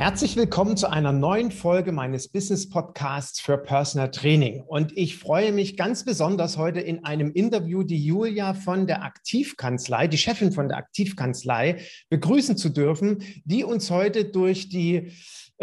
Herzlich willkommen zu einer neuen Folge meines Business Podcasts für Personal Training. Und ich freue mich ganz besonders heute in einem Interview die Julia von der Aktivkanzlei, die Chefin von der Aktivkanzlei, begrüßen zu dürfen, die uns heute durch die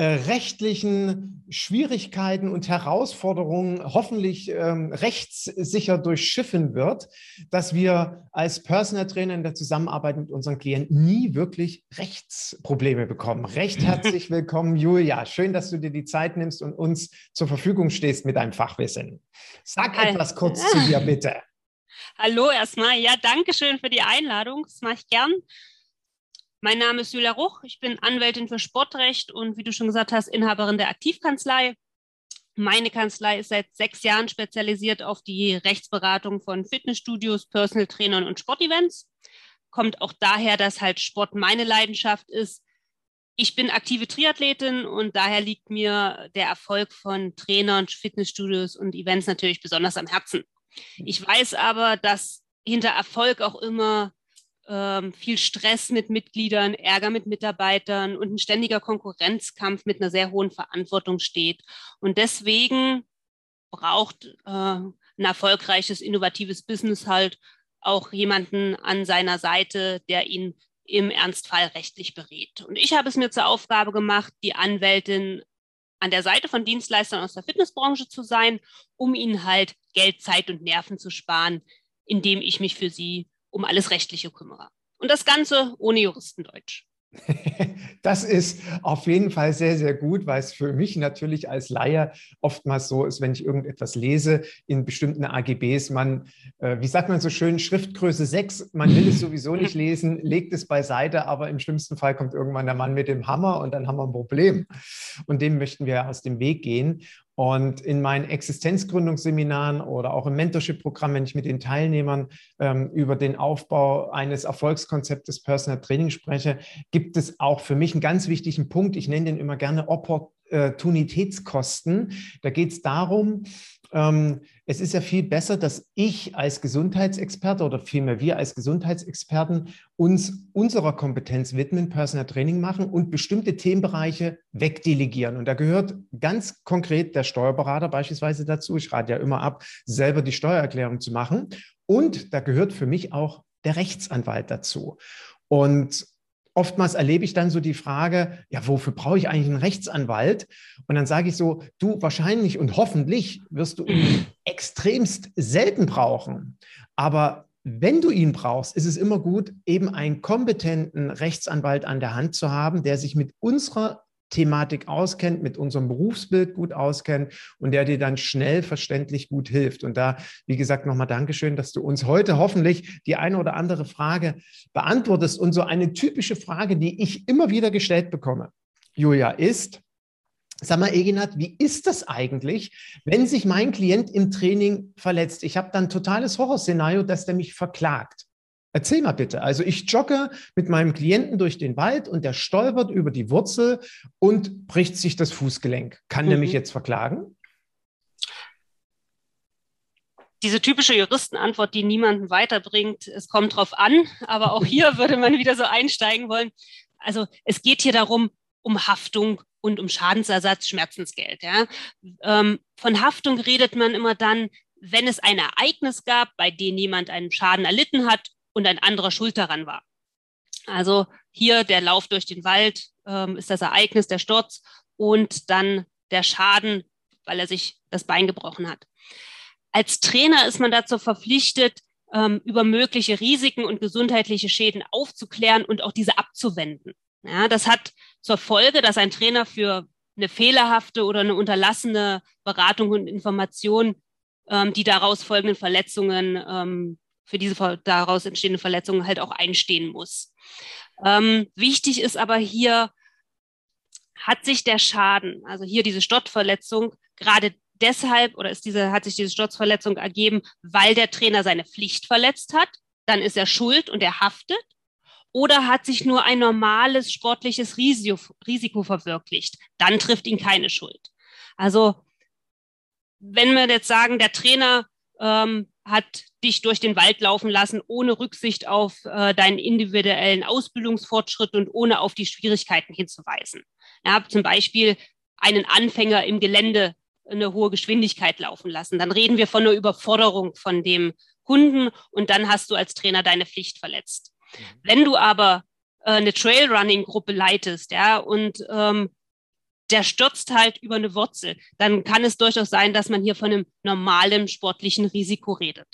rechtlichen Schwierigkeiten und Herausforderungen hoffentlich ähm, rechtssicher durchschiffen wird, dass wir als Personal Trainer in der Zusammenarbeit mit unseren Klienten nie wirklich Rechtsprobleme bekommen. Recht herzlich willkommen, Julia. Schön, dass du dir die Zeit nimmst und uns zur Verfügung stehst mit deinem Fachwissen. Sag Hi. etwas kurz zu dir, bitte. Hallo erstmal. Ja, danke schön für die Einladung. Das mache ich gern. Mein Name ist Julia Ruch, ich bin Anwältin für Sportrecht und wie du schon gesagt hast, Inhaberin der Aktivkanzlei. Meine Kanzlei ist seit sechs Jahren spezialisiert auf die Rechtsberatung von Fitnessstudios, Personal Trainern und Sportevents. Kommt auch daher, dass halt Sport meine Leidenschaft ist. Ich bin aktive Triathletin und daher liegt mir der Erfolg von Trainern, Fitnessstudios und Events natürlich besonders am Herzen. Ich weiß aber, dass hinter Erfolg auch immer ähm, viel Stress mit Mitgliedern, Ärger mit Mitarbeitern und ein ständiger Konkurrenzkampf mit einer sehr hohen Verantwortung steht. Und deswegen braucht äh, ein erfolgreiches, innovatives Business halt auch jemanden an seiner Seite, der ihn im Ernstfall rechtlich berät. Und ich habe es mir zur Aufgabe gemacht, die Anwältin an der Seite von Dienstleistern aus der Fitnessbranche zu sein, um ihnen halt Geld, Zeit und Nerven zu sparen, indem ich mich für sie um alles Rechtliche kümmere. Und das Ganze ohne Juristendeutsch. Das ist auf jeden Fall sehr, sehr gut, weil es für mich natürlich als Laie oftmals so ist, wenn ich irgendetwas lese in bestimmten AGBs, man, äh, wie sagt man so schön, Schriftgröße 6, man will es sowieso nicht lesen, legt es beiseite, aber im schlimmsten Fall kommt irgendwann der Mann mit dem Hammer und dann haben wir ein Problem. Und dem möchten wir aus dem Weg gehen. Und in meinen Existenzgründungsseminaren oder auch im Mentorship-Programm, wenn ich mit den Teilnehmern ähm, über den Aufbau eines Erfolgskonzeptes Personal Training spreche, gibt es auch für mich einen ganz wichtigen Punkt. Ich nenne den immer gerne Opportunitätskosten. Da geht es darum, ähm, es ist ja viel besser, dass ich als Gesundheitsexperte oder vielmehr wir als Gesundheitsexperten uns unserer Kompetenz widmen, Personal Training machen und bestimmte Themenbereiche wegdelegieren. Und da gehört ganz konkret der Steuerberater beispielsweise dazu. Ich rate ja immer ab, selber die Steuererklärung zu machen. Und da gehört für mich auch der Rechtsanwalt dazu. Und oftmals erlebe ich dann so die Frage, ja, wofür brauche ich eigentlich einen Rechtsanwalt? Und dann sage ich so, du wahrscheinlich und hoffentlich wirst du ihn extremst selten brauchen. Aber wenn du ihn brauchst, ist es immer gut, eben einen kompetenten Rechtsanwalt an der Hand zu haben, der sich mit unserer Thematik auskennt, mit unserem Berufsbild gut auskennt und der dir dann schnell verständlich gut hilft. Und da, wie gesagt, nochmal Dankeschön, dass du uns heute hoffentlich die eine oder andere Frage beantwortest. Und so eine typische Frage, die ich immer wieder gestellt bekomme, Julia, ist, Sag mal, Eginat, wie ist das eigentlich, wenn sich mein Klient im Training verletzt? Ich habe dann ein totales Horrorszenario, dass der mich verklagt. Erzähl mal bitte. Also ich jogge mit meinem Klienten durch den Wald und der stolpert über die Wurzel und bricht sich das Fußgelenk. Kann mhm. der mich mhm. jetzt verklagen? Diese typische Juristenantwort, die niemanden weiterbringt, es kommt drauf an, aber auch hier würde man wieder so einsteigen wollen. Also es geht hier darum, um Haftung und um Schadensersatz, Schmerzensgeld. Ja. Ähm, von Haftung redet man immer dann, wenn es ein Ereignis gab, bei dem jemand einen Schaden erlitten hat und ein anderer schuld daran war. Also hier der Lauf durch den Wald ähm, ist das Ereignis, der Sturz und dann der Schaden, weil er sich das Bein gebrochen hat. Als Trainer ist man dazu verpflichtet, ähm, über mögliche Risiken und gesundheitliche Schäden aufzuklären und auch diese abzuwenden. Ja, das hat zur Folge, dass ein Trainer für eine fehlerhafte oder eine unterlassene Beratung und Information ähm, die daraus folgenden Verletzungen ähm, für diese daraus entstehende Verletzung halt auch einstehen muss. Ähm, wichtig ist aber hier, hat sich der Schaden, also hier diese Stottverletzung, gerade deshalb oder ist diese, hat sich diese Sturzverletzung ergeben, weil der Trainer seine Pflicht verletzt hat, dann ist er schuld und er haftet. Oder hat sich nur ein normales sportliches Risiko, Risiko verwirklicht, dann trifft ihn keine Schuld. Also wenn wir jetzt sagen, der Trainer ähm, hat dich durch den Wald laufen lassen, ohne Rücksicht auf äh, deinen individuellen Ausbildungsfortschritt und ohne auf die Schwierigkeiten hinzuweisen. Ja, zum Beispiel einen Anfänger im Gelände eine hohe Geschwindigkeit laufen lassen. Dann reden wir von einer Überforderung von dem Kunden und dann hast du als Trainer deine Pflicht verletzt. Mhm. Wenn du aber äh, eine Trailrunning-Gruppe leitest, ja, und ähm, der stürzt halt über eine Wurzel, dann kann es durchaus sein, dass man hier von einem normalen sportlichen Risiko redet.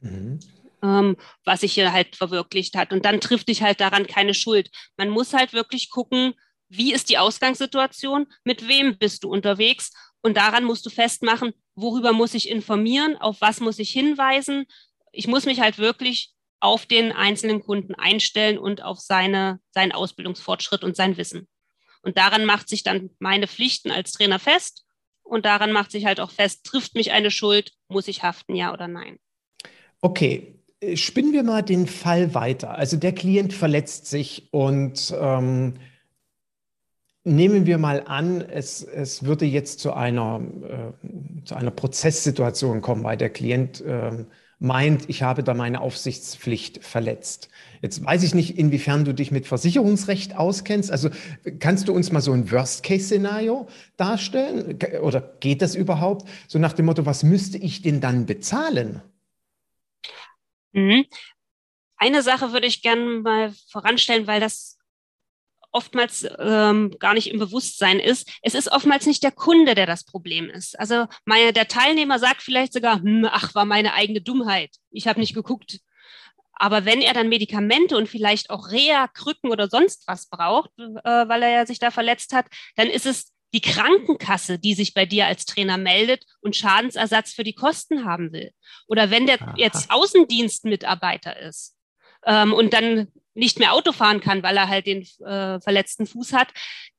Mhm. Ähm, was sich hier halt verwirklicht hat. Und dann trifft dich halt daran keine Schuld. Man muss halt wirklich gucken, wie ist die Ausgangssituation, mit wem bist du unterwegs und daran musst du festmachen, worüber muss ich informieren, auf was muss ich hinweisen. Ich muss mich halt wirklich auf den einzelnen Kunden einstellen und auf seine, seinen Ausbildungsfortschritt und sein Wissen. Und daran macht sich dann meine Pflichten als Trainer fest. Und daran macht sich halt auch fest, trifft mich eine Schuld, muss ich haften, ja oder nein. Okay, spinnen wir mal den Fall weiter. Also der Klient verletzt sich und ähm, nehmen wir mal an, es, es würde jetzt zu einer, äh, zu einer Prozesssituation kommen, weil der Klient äh, meint, ich habe da meine Aufsichtspflicht verletzt. Jetzt weiß ich nicht, inwiefern du dich mit Versicherungsrecht auskennst. Also kannst du uns mal so ein Worst-Case-Szenario darstellen? Oder geht das überhaupt? So nach dem Motto, was müsste ich denn dann bezahlen? Mhm. Eine Sache würde ich gerne mal voranstellen, weil das oftmals ähm, gar nicht im Bewusstsein ist. Es ist oftmals nicht der Kunde, der das Problem ist. Also meine, der Teilnehmer sagt vielleicht sogar, hm, ach, war meine eigene Dummheit. Ich habe nicht geguckt. Aber wenn er dann Medikamente und vielleicht auch Reha, Krücken oder sonst was braucht, äh, weil er ja sich da verletzt hat, dann ist es die Krankenkasse, die sich bei dir als Trainer meldet und Schadensersatz für die Kosten haben will. Oder wenn der Aha. jetzt Außendienstmitarbeiter ist ähm, und dann nicht mehr Auto fahren kann, weil er halt den äh, verletzten Fuß hat,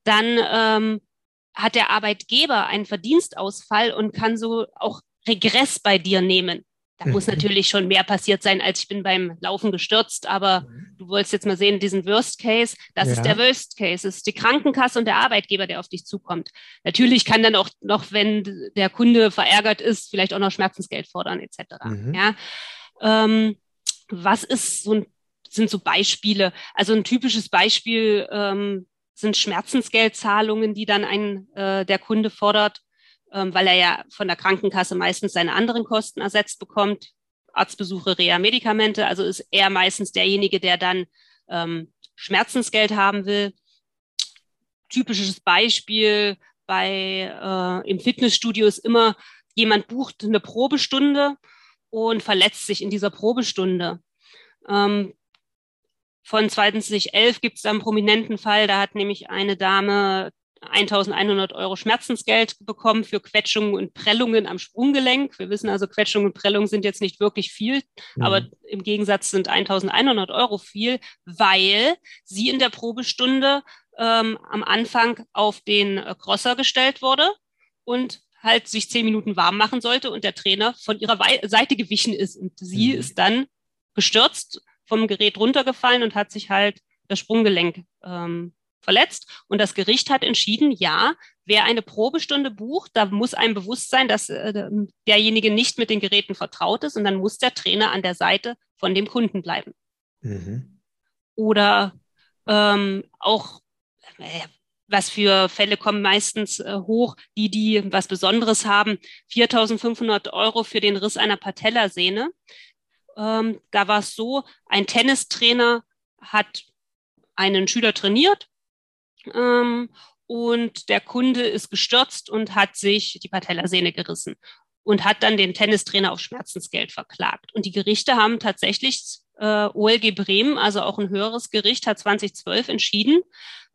dann ähm, hat der Arbeitgeber einen Verdienstausfall und kann so auch Regress bei dir nehmen. Da mhm. muss natürlich schon mehr passiert sein, als ich bin beim Laufen gestürzt, aber mhm. du wolltest jetzt mal sehen, diesen Worst Case, das ja. ist der Worst Case, das ist die Krankenkasse und der Arbeitgeber, der auf dich zukommt. Natürlich kann dann auch noch, wenn der Kunde verärgert ist, vielleicht auch noch Schmerzensgeld fordern etc. Mhm. Ja. Ähm, was ist so ein sind so Beispiele. Also ein typisches Beispiel ähm, sind Schmerzensgeldzahlungen, die dann ein, äh, der Kunde fordert, ähm, weil er ja von der Krankenkasse meistens seine anderen Kosten ersetzt bekommt. Arztbesuche, Reha, Medikamente. Also ist er meistens derjenige, der dann ähm, Schmerzensgeld haben will. Typisches Beispiel bei äh, im Fitnessstudio ist immer, jemand bucht eine Probestunde und verletzt sich in dieser Probestunde. Ähm, von 2011 gibt es da einen prominenten Fall, da hat nämlich eine Dame 1100 Euro Schmerzensgeld bekommen für Quetschungen und Prellungen am Sprunggelenk. Wir wissen also, Quetschungen und Prellungen sind jetzt nicht wirklich viel, mhm. aber im Gegensatz sind 1100 Euro viel, weil sie in der Probestunde ähm, am Anfang auf den äh, Crosser gestellt wurde und halt sich zehn Minuten warm machen sollte und der Trainer von ihrer Seite gewichen ist und sie mhm. ist dann gestürzt vom Gerät runtergefallen und hat sich halt das Sprunggelenk ähm, verletzt. Und das Gericht hat entschieden, ja, wer eine Probestunde bucht, da muss einem bewusst sein, dass äh, derjenige nicht mit den Geräten vertraut ist und dann muss der Trainer an der Seite von dem Kunden bleiben. Mhm. Oder ähm, auch, äh, was für Fälle kommen meistens äh, hoch, die, die was Besonderes haben, 4.500 Euro für den Riss einer Patellasehne. Ähm, da war es so, ein Tennistrainer hat einen Schüler trainiert ähm, und der Kunde ist gestürzt und hat sich die Patellasehne gerissen und hat dann den Tennistrainer auf Schmerzensgeld verklagt. Und die Gerichte haben tatsächlich äh, OLG Bremen, also auch ein höheres Gericht, hat 2012 entschieden,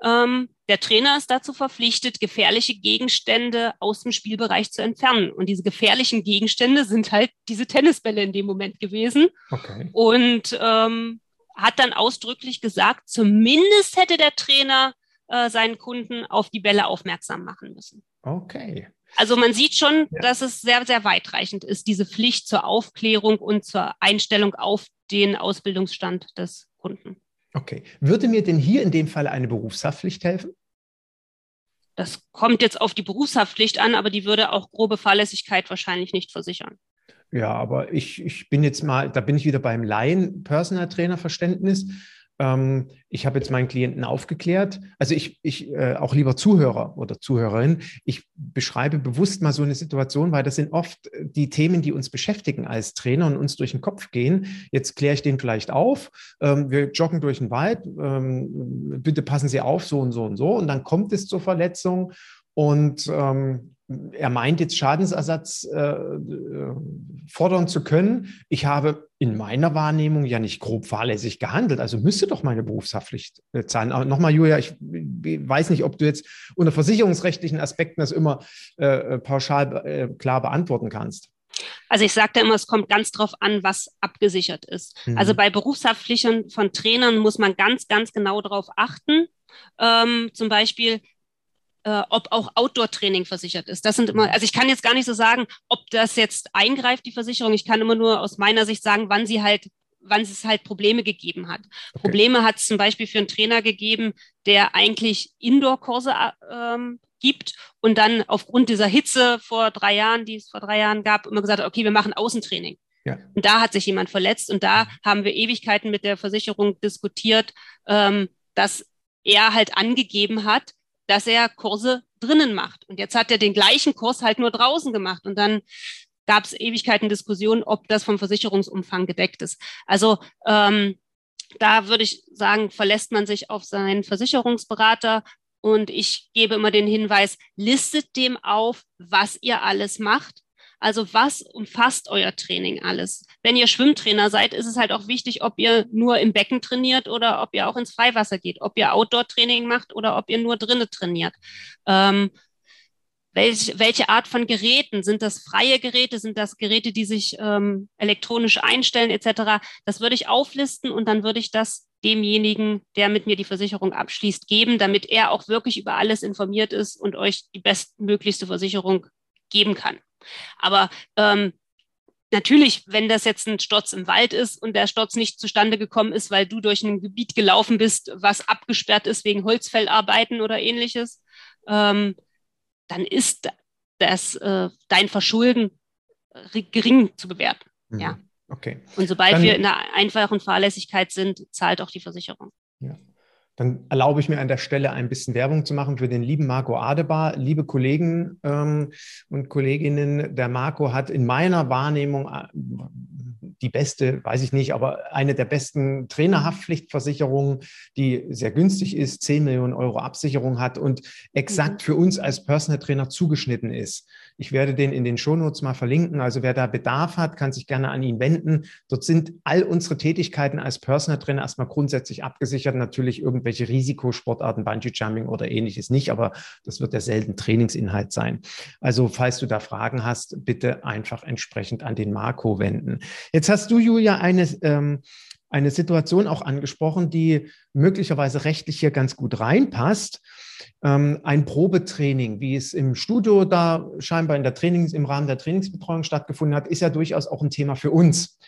ähm, der Trainer ist dazu verpflichtet, gefährliche Gegenstände aus dem Spielbereich zu entfernen. Und diese gefährlichen Gegenstände sind halt diese Tennisbälle in dem Moment gewesen. Okay. Und ähm, hat dann ausdrücklich gesagt, zumindest hätte der Trainer äh, seinen Kunden auf die Bälle aufmerksam machen müssen. Okay. Also man sieht schon, ja. dass es sehr, sehr weitreichend ist, diese Pflicht zur Aufklärung und zur Einstellung auf den Ausbildungsstand des Kunden. Okay. Würde mir denn hier in dem Fall eine Berufshaftpflicht helfen? Das kommt jetzt auf die Berufshaftpflicht an, aber die würde auch grobe Fahrlässigkeit wahrscheinlich nicht versichern. Ja, aber ich, ich bin jetzt mal, da bin ich wieder beim Laien-Personal-Trainer-Verständnis. Ähm, ich habe jetzt meinen Klienten aufgeklärt. Also ich, ich äh, auch lieber Zuhörer oder Zuhörerin, ich beschreibe bewusst mal so eine Situation, weil das sind oft die Themen, die uns beschäftigen als Trainer und uns durch den Kopf gehen. Jetzt kläre ich den vielleicht auf. Ähm, wir joggen durch den Wald. Ähm, bitte passen Sie auf, so und so und so. Und dann kommt es zur Verletzung. Und ähm, er meint jetzt Schadensersatz äh, äh, fordern zu können. Ich habe in meiner Wahrnehmung ja nicht grob fahrlässig gehandelt, also müsste doch meine Berufshaftpflicht äh, zahlen. Aber nochmal, Julia, ich weiß nicht, ob du jetzt unter versicherungsrechtlichen Aspekten das immer äh, pauschal äh, klar beantworten kannst. Also ich sagte immer, es kommt ganz drauf an, was abgesichert ist. Mhm. Also bei Berufshaftpflichten von Trainern muss man ganz, ganz genau darauf achten. Ähm, zum Beispiel, äh, ob auch Outdoor-Training versichert ist. Das sind immer, also ich kann jetzt gar nicht so sagen, ob das jetzt eingreift, die Versicherung. Ich kann immer nur aus meiner Sicht sagen, wann sie halt wann es halt Probleme gegeben hat. Okay. Probleme hat es zum Beispiel für einen Trainer gegeben, der eigentlich Indoor-Kurse ähm, gibt und dann aufgrund dieser Hitze vor drei Jahren, die es vor drei Jahren gab, immer gesagt hat, okay, wir machen Außentraining. Ja. Und da hat sich jemand verletzt und da haben wir Ewigkeiten mit der Versicherung diskutiert, ähm, dass er halt angegeben hat, dass er Kurse drinnen macht. Und jetzt hat er den gleichen Kurs halt nur draußen gemacht. Und dann gab es Ewigkeiten Diskussionen, ob das vom Versicherungsumfang gedeckt ist. Also ähm, da würde ich sagen, verlässt man sich auf seinen Versicherungsberater. Und ich gebe immer den Hinweis, listet dem auf, was ihr alles macht also was umfasst euer Training alles? Wenn ihr Schwimmtrainer seid, ist es halt auch wichtig, ob ihr nur im Becken trainiert oder ob ihr auch ins Freiwasser geht, ob ihr Outdoor-Training macht oder ob ihr nur drinnen trainiert. Ähm, welch, welche Art von Geräten? Sind das freie Geräte? Sind das Geräte, die sich ähm, elektronisch einstellen etc.? Das würde ich auflisten und dann würde ich das demjenigen, der mit mir die Versicherung abschließt, geben, damit er auch wirklich über alles informiert ist und euch die bestmöglichste Versicherung geben kann. Aber ähm, natürlich, wenn das jetzt ein Sturz im Wald ist und der Sturz nicht zustande gekommen ist, weil du durch ein Gebiet gelaufen bist, was abgesperrt ist wegen Holzfellarbeiten oder ähnliches, ähm, dann ist das äh, dein Verschulden gering zu bewerten. Mhm. Ja. Okay. Und sobald dann, wir in einer einfachen Fahrlässigkeit sind, zahlt auch die Versicherung. Ja. Dann erlaube ich mir an der Stelle ein bisschen Werbung zu machen für den lieben Marco Adebar. Liebe Kollegen ähm, und Kolleginnen, der Marco hat in meiner Wahrnehmung äh, die beste, weiß ich nicht, aber eine der besten Trainerhaftpflichtversicherungen, die sehr günstig ist, 10 Millionen Euro Absicherung hat und exakt mhm. für uns als Personal Trainer zugeschnitten ist. Ich werde den in den Shownotes mal verlinken. Also wer da Bedarf hat, kann sich gerne an ihn wenden. Dort sind all unsere Tätigkeiten als Personal Trainer erstmal grundsätzlich abgesichert. Natürlich irgendwelche Risikosportarten, Bungee Jumping oder ähnliches nicht, aber das wird ja selten Trainingsinhalt sein. Also falls du da Fragen hast, bitte einfach entsprechend an den Marco wenden. Jetzt hast du, Julia, eine, ähm, eine Situation auch angesprochen, die möglicherweise rechtlich hier ganz gut reinpasst. Ähm, ein Probetraining, wie es im Studio da scheinbar in der Trainings, im Rahmen der Trainingsbetreuung stattgefunden hat, ist ja durchaus auch ein Thema für uns.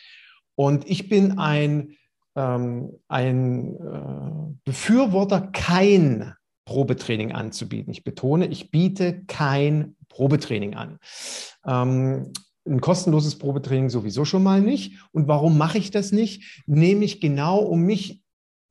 Und ich bin ein, ähm, ein äh, Befürworter, kein Probetraining anzubieten. Ich betone, ich biete kein Probetraining an. Ähm, ein kostenloses Probetraining sowieso schon mal nicht. Und warum mache ich das nicht? Nämlich genau, um mich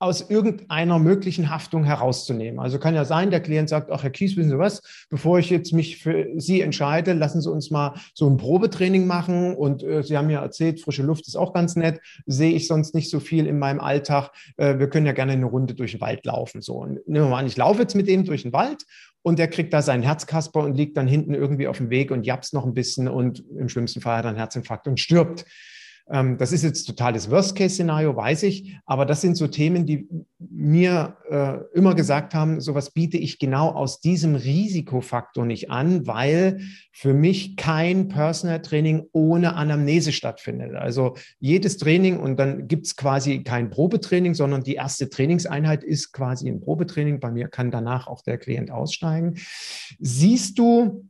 aus irgendeiner möglichen Haftung herauszunehmen. Also kann ja sein, der Klient sagt, ach Herr Kies, wissen Sie was, bevor ich jetzt mich für Sie entscheide, lassen Sie uns mal so ein Probetraining machen. Und äh, Sie haben ja erzählt, frische Luft ist auch ganz nett, sehe ich sonst nicht so viel in meinem Alltag. Äh, wir können ja gerne eine Runde durch den Wald laufen. So, und nehmen wir mal an, ich laufe jetzt mit dem durch den Wald und der kriegt da seinen Herzkasper und liegt dann hinten irgendwie auf dem Weg und japst noch ein bisschen und im schlimmsten Fall hat er einen Herzinfarkt und stirbt. Ähm, das ist jetzt totales Worst-Case-Szenario, weiß ich, aber das sind so Themen, die mir äh, immer gesagt haben, sowas biete ich genau aus diesem Risikofaktor nicht an, weil für mich kein Personal Training ohne Anamnese stattfindet. Also jedes Training und dann gibt es quasi kein Probetraining, sondern die erste Trainingseinheit ist quasi ein Probetraining. Bei mir kann danach auch der Klient aussteigen. Siehst du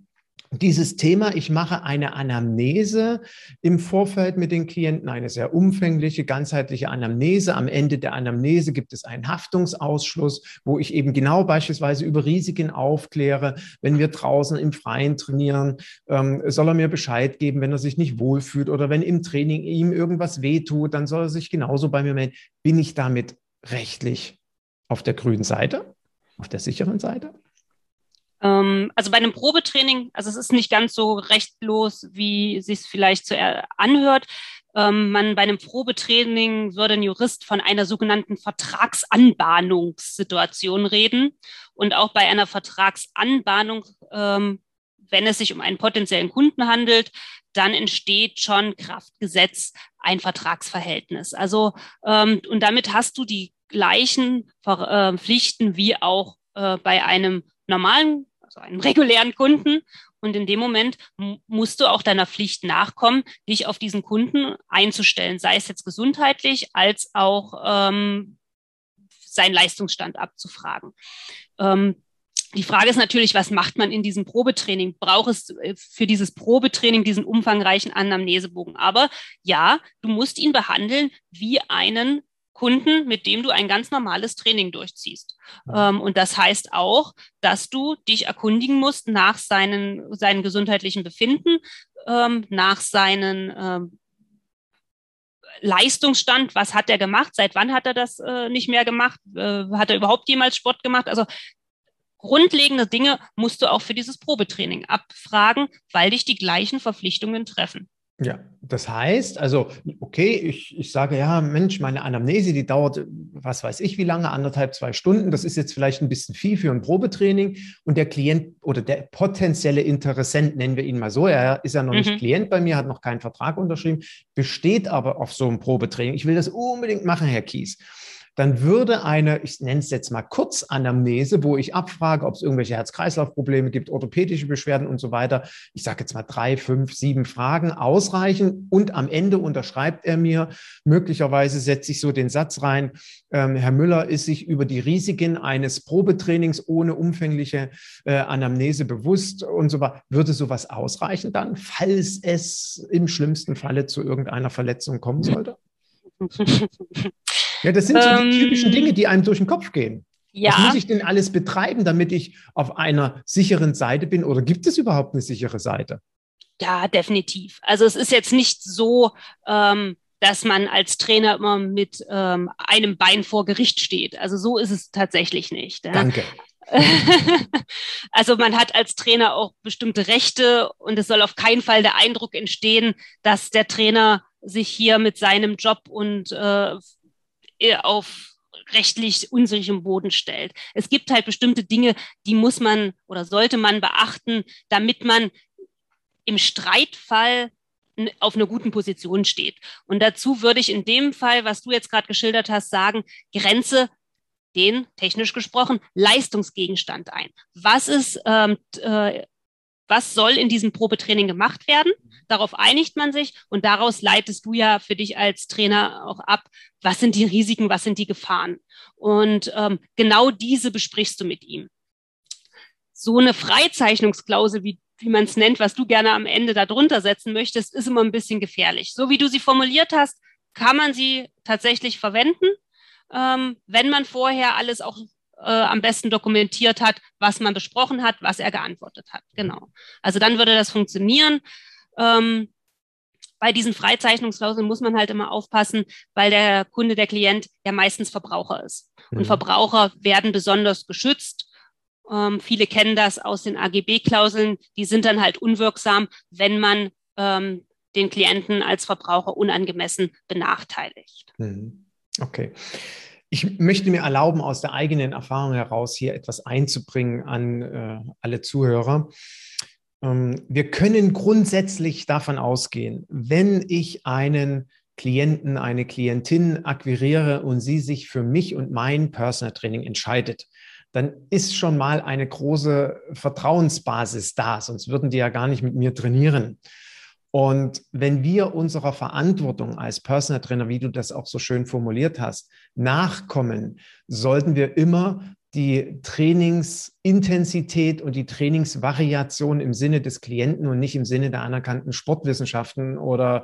dieses Thema, ich mache eine Anamnese im Vorfeld mit den Klienten, eine sehr umfängliche, ganzheitliche Anamnese. Am Ende der Anamnese gibt es einen Haftungsausschluss, wo ich eben genau beispielsweise über Risiken aufkläre. Wenn wir draußen im Freien trainieren, ähm, soll er mir Bescheid geben, wenn er sich nicht wohlfühlt oder wenn im Training ihm irgendwas wehtut, dann soll er sich genauso bei mir melden. Bin ich damit rechtlich auf der grünen Seite, auf der sicheren Seite? Ähm, also bei einem Probetraining, also es ist nicht ganz so rechtlos, wie es sich vielleicht so anhört. Ähm, man bei einem Probetraining würde ein Jurist von einer sogenannten Vertragsanbahnungssituation reden. Und auch bei einer Vertragsanbahnung, ähm, wenn es sich um einen potenziellen Kunden handelt, dann entsteht schon Kraftgesetz ein Vertragsverhältnis. Also und damit hast du die gleichen äh, Pflichten wie auch äh, bei einem normalen also einem regulären Kunden. Und in dem Moment musst du auch deiner Pflicht nachkommen, dich auf diesen Kunden einzustellen, sei es jetzt gesundheitlich als auch ähm, seinen Leistungsstand abzufragen. Ähm, die Frage ist natürlich, was macht man in diesem Probetraining? Braucht es äh, für dieses Probetraining diesen umfangreichen Anamnesebogen? Aber ja, du musst ihn behandeln wie einen Kunden, mit dem du ein ganz normales Training durchziehst. Ähm, und das heißt auch, dass du dich erkundigen musst nach seinen, seinen gesundheitlichen Befinden, ähm, nach seinen ähm, Leistungsstand, was hat er gemacht, seit wann hat er das äh, nicht mehr gemacht, äh, hat er überhaupt jemals Sport gemacht? Also grundlegende Dinge musst du auch für dieses Probetraining abfragen, weil dich die gleichen Verpflichtungen treffen. Ja, das heißt, also, okay, ich, ich sage, ja, Mensch, meine Anamnese, die dauert, was weiß ich, wie lange, anderthalb, zwei Stunden. Das ist jetzt vielleicht ein bisschen viel für ein Probetraining. Und der Klient oder der potenzielle Interessent, nennen wir ihn mal so, er ist ja noch mhm. nicht Klient bei mir, hat noch keinen Vertrag unterschrieben, besteht aber auf so einem Probetraining. Ich will das unbedingt machen, Herr Kies dann würde eine, ich nenne es jetzt mal Kurzanamnese, wo ich abfrage, ob es irgendwelche Herz-Kreislauf-Probleme gibt, orthopädische Beschwerden und so weiter. Ich sage jetzt mal drei, fünf, sieben Fragen ausreichen und am Ende unterschreibt er mir, möglicherweise setze ich so den Satz rein, ähm, Herr Müller ist sich über die Risiken eines Probetrainings ohne umfängliche äh, Anamnese bewusst und so weiter. Würde sowas ausreichen dann, falls es im schlimmsten Falle zu irgendeiner Verletzung kommen sollte? Ja, das sind so ähm, die typischen Dinge, die einem durch den Kopf gehen. Ja. Was muss ich denn alles betreiben, damit ich auf einer sicheren Seite bin? Oder gibt es überhaupt eine sichere Seite? Ja, definitiv. Also es ist jetzt nicht so, ähm, dass man als Trainer immer mit ähm, einem Bein vor Gericht steht. Also so ist es tatsächlich nicht. Danke. also man hat als Trainer auch bestimmte Rechte und es soll auf keinen Fall der Eindruck entstehen, dass der Trainer sich hier mit seinem Job und äh, auf rechtlich unsicherem Boden stellt. Es gibt halt bestimmte Dinge, die muss man oder sollte man beachten, damit man im Streitfall auf einer guten Position steht. Und dazu würde ich in dem Fall, was du jetzt gerade geschildert hast, sagen, Grenze den, technisch gesprochen, Leistungsgegenstand ein. Was ist ähm, äh, was soll in diesem Probetraining gemacht werden. Darauf einigt man sich und daraus leitest du ja für dich als Trainer auch ab, was sind die Risiken, was sind die Gefahren. Und ähm, genau diese besprichst du mit ihm. So eine Freizeichnungsklausel, wie, wie man es nennt, was du gerne am Ende darunter setzen möchtest, ist immer ein bisschen gefährlich. So wie du sie formuliert hast, kann man sie tatsächlich verwenden, ähm, wenn man vorher alles auch äh, am besten dokumentiert hat, was man besprochen hat, was er geantwortet hat. Genau. Also dann würde das funktionieren. Ähm, bei diesen Freizeichnungsklauseln muss man halt immer aufpassen, weil der Kunde, der Klient ja meistens Verbraucher ist. Mhm. Und Verbraucher werden besonders geschützt. Ähm, viele kennen das aus den AGB-Klauseln. Die sind dann halt unwirksam, wenn man ähm, den Klienten als Verbraucher unangemessen benachteiligt. Mhm. Okay. Ich möchte mir erlauben, aus der eigenen Erfahrung heraus hier etwas einzubringen an äh, alle Zuhörer. Ähm, wir können grundsätzlich davon ausgehen, wenn ich einen Klienten, eine Klientin akquiriere und sie sich für mich und mein Personal Training entscheidet, dann ist schon mal eine große Vertrauensbasis da, sonst würden die ja gar nicht mit mir trainieren. Und wenn wir unserer Verantwortung als Personal Trainer, wie du das auch so schön formuliert hast, nachkommen, sollten wir immer die Trainingsintensität und die Trainingsvariation im Sinne des Klienten und nicht im Sinne der anerkannten Sportwissenschaften oder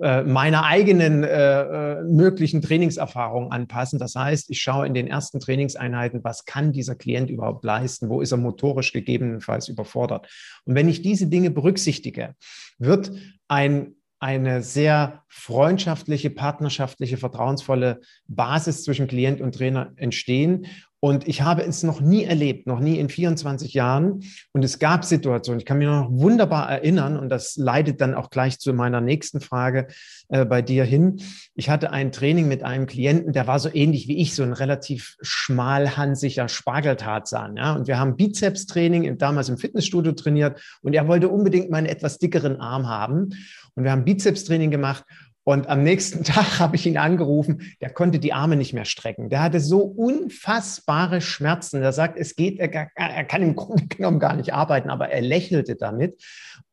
äh, meiner eigenen äh, äh, möglichen Trainingserfahrung anpassen. Das heißt, ich schaue in den ersten Trainingseinheiten, was kann dieser Klient überhaupt leisten, wo ist er motorisch gegebenenfalls überfordert. Und wenn ich diese Dinge berücksichtige, wird ein eine sehr freundschaftliche, partnerschaftliche, vertrauensvolle Basis zwischen Klient und Trainer entstehen. Und ich habe es noch nie erlebt, noch nie in 24 Jahren. Und es gab Situationen, ich kann mich noch wunderbar erinnern, und das leitet dann auch gleich zu meiner nächsten Frage äh, bei dir hin. Ich hatte ein Training mit einem Klienten, der war so ähnlich wie ich, so ein relativ schmalhansiger Spargeltarzan. Ja? Und wir haben Bizeps-Training damals im Fitnessstudio trainiert und er wollte unbedingt meinen etwas dickeren Arm haben. Und wir haben Bizeps-Training gemacht und am nächsten Tag habe ich ihn angerufen, der konnte die Arme nicht mehr strecken. Der hatte so unfassbare Schmerzen. Er sagt, es geht, er, er kann im Grunde genommen gar nicht arbeiten, aber er lächelte damit,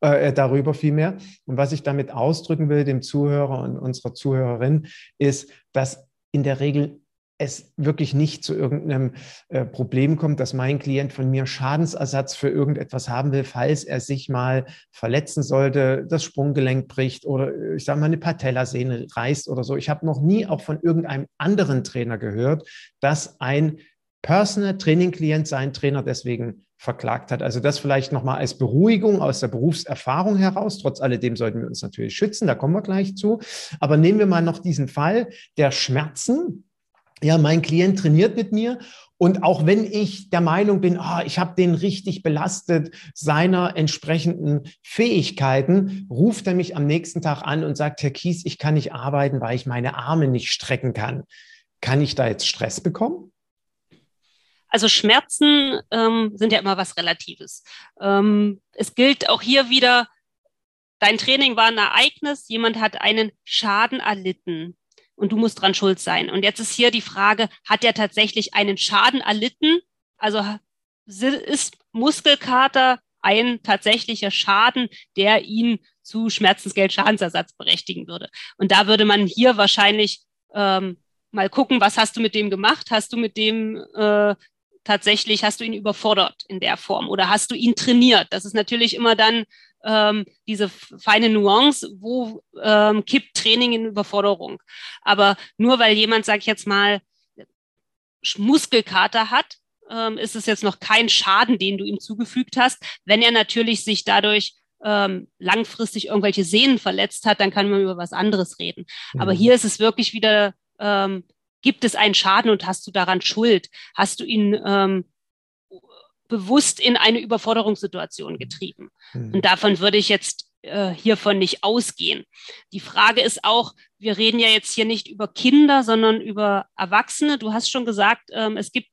äh, darüber vielmehr. Und was ich damit ausdrücken will, dem Zuhörer und unserer Zuhörerin, ist, dass in der Regel es wirklich nicht zu irgendeinem äh, Problem kommt, dass mein Klient von mir Schadensersatz für irgendetwas haben will, falls er sich mal verletzen sollte, das Sprunggelenk bricht oder äh, ich sage mal eine Patellasehne reißt oder so. Ich habe noch nie auch von irgendeinem anderen Trainer gehört, dass ein Personal Training Klient seinen Trainer deswegen verklagt hat. Also das vielleicht nochmal als Beruhigung aus der Berufserfahrung heraus. Trotz alledem sollten wir uns natürlich schützen, da kommen wir gleich zu. Aber nehmen wir mal noch diesen Fall der Schmerzen, ja, mein Klient trainiert mit mir und auch wenn ich der Meinung bin, oh, ich habe den richtig belastet seiner entsprechenden Fähigkeiten, ruft er mich am nächsten Tag an und sagt, Herr Kies, ich kann nicht arbeiten, weil ich meine Arme nicht strecken kann. Kann ich da jetzt Stress bekommen? Also Schmerzen ähm, sind ja immer was Relatives. Ähm, es gilt auch hier wieder, dein Training war ein Ereignis, jemand hat einen Schaden erlitten und du musst dran schuld sein. Und jetzt ist hier die Frage, hat er tatsächlich einen Schaden erlitten? Also ist Muskelkater ein tatsächlicher Schaden, der ihn zu Schmerzensgeld Schadensersatz berechtigen würde. Und da würde man hier wahrscheinlich ähm, mal gucken, was hast du mit dem gemacht? Hast du mit dem äh, tatsächlich, hast du ihn überfordert in der Form oder hast du ihn trainiert? Das ist natürlich immer dann ähm, diese feine Nuance, wo ähm, kippt Training in Überforderung. Aber nur weil jemand, sag ich jetzt mal, Muskelkater hat, ähm, ist es jetzt noch kein Schaden, den du ihm zugefügt hast. Wenn er natürlich sich dadurch ähm, langfristig irgendwelche Sehnen verletzt hat, dann kann man über was anderes reden. Mhm. Aber hier ist es wirklich wieder, ähm, gibt es einen Schaden und hast du daran Schuld? Hast du ihn ähm, bewusst in eine Überforderungssituation getrieben. Mhm. Und davon würde ich jetzt äh, hiervon nicht ausgehen. Die Frage ist auch, wir reden ja jetzt hier nicht über Kinder, sondern über Erwachsene. Du hast schon gesagt, ähm, es gibt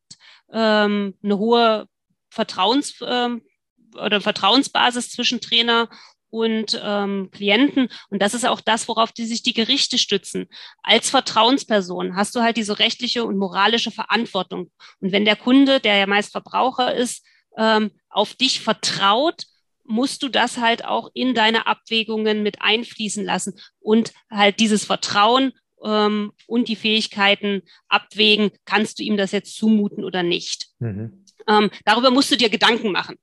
ähm, eine hohe Vertrauens- ähm, oder Vertrauensbasis zwischen Trainer und ähm, Klienten. Und das ist auch das, worauf die sich die Gerichte stützen. Als Vertrauensperson hast du halt diese rechtliche und moralische Verantwortung. Und wenn der Kunde, der ja meist Verbraucher ist, ähm, auf dich vertraut, musst du das halt auch in deine Abwägungen mit einfließen lassen und halt dieses Vertrauen ähm, und die Fähigkeiten abwägen, kannst du ihm das jetzt zumuten oder nicht. Mhm. Ähm, darüber musst du dir Gedanken machen.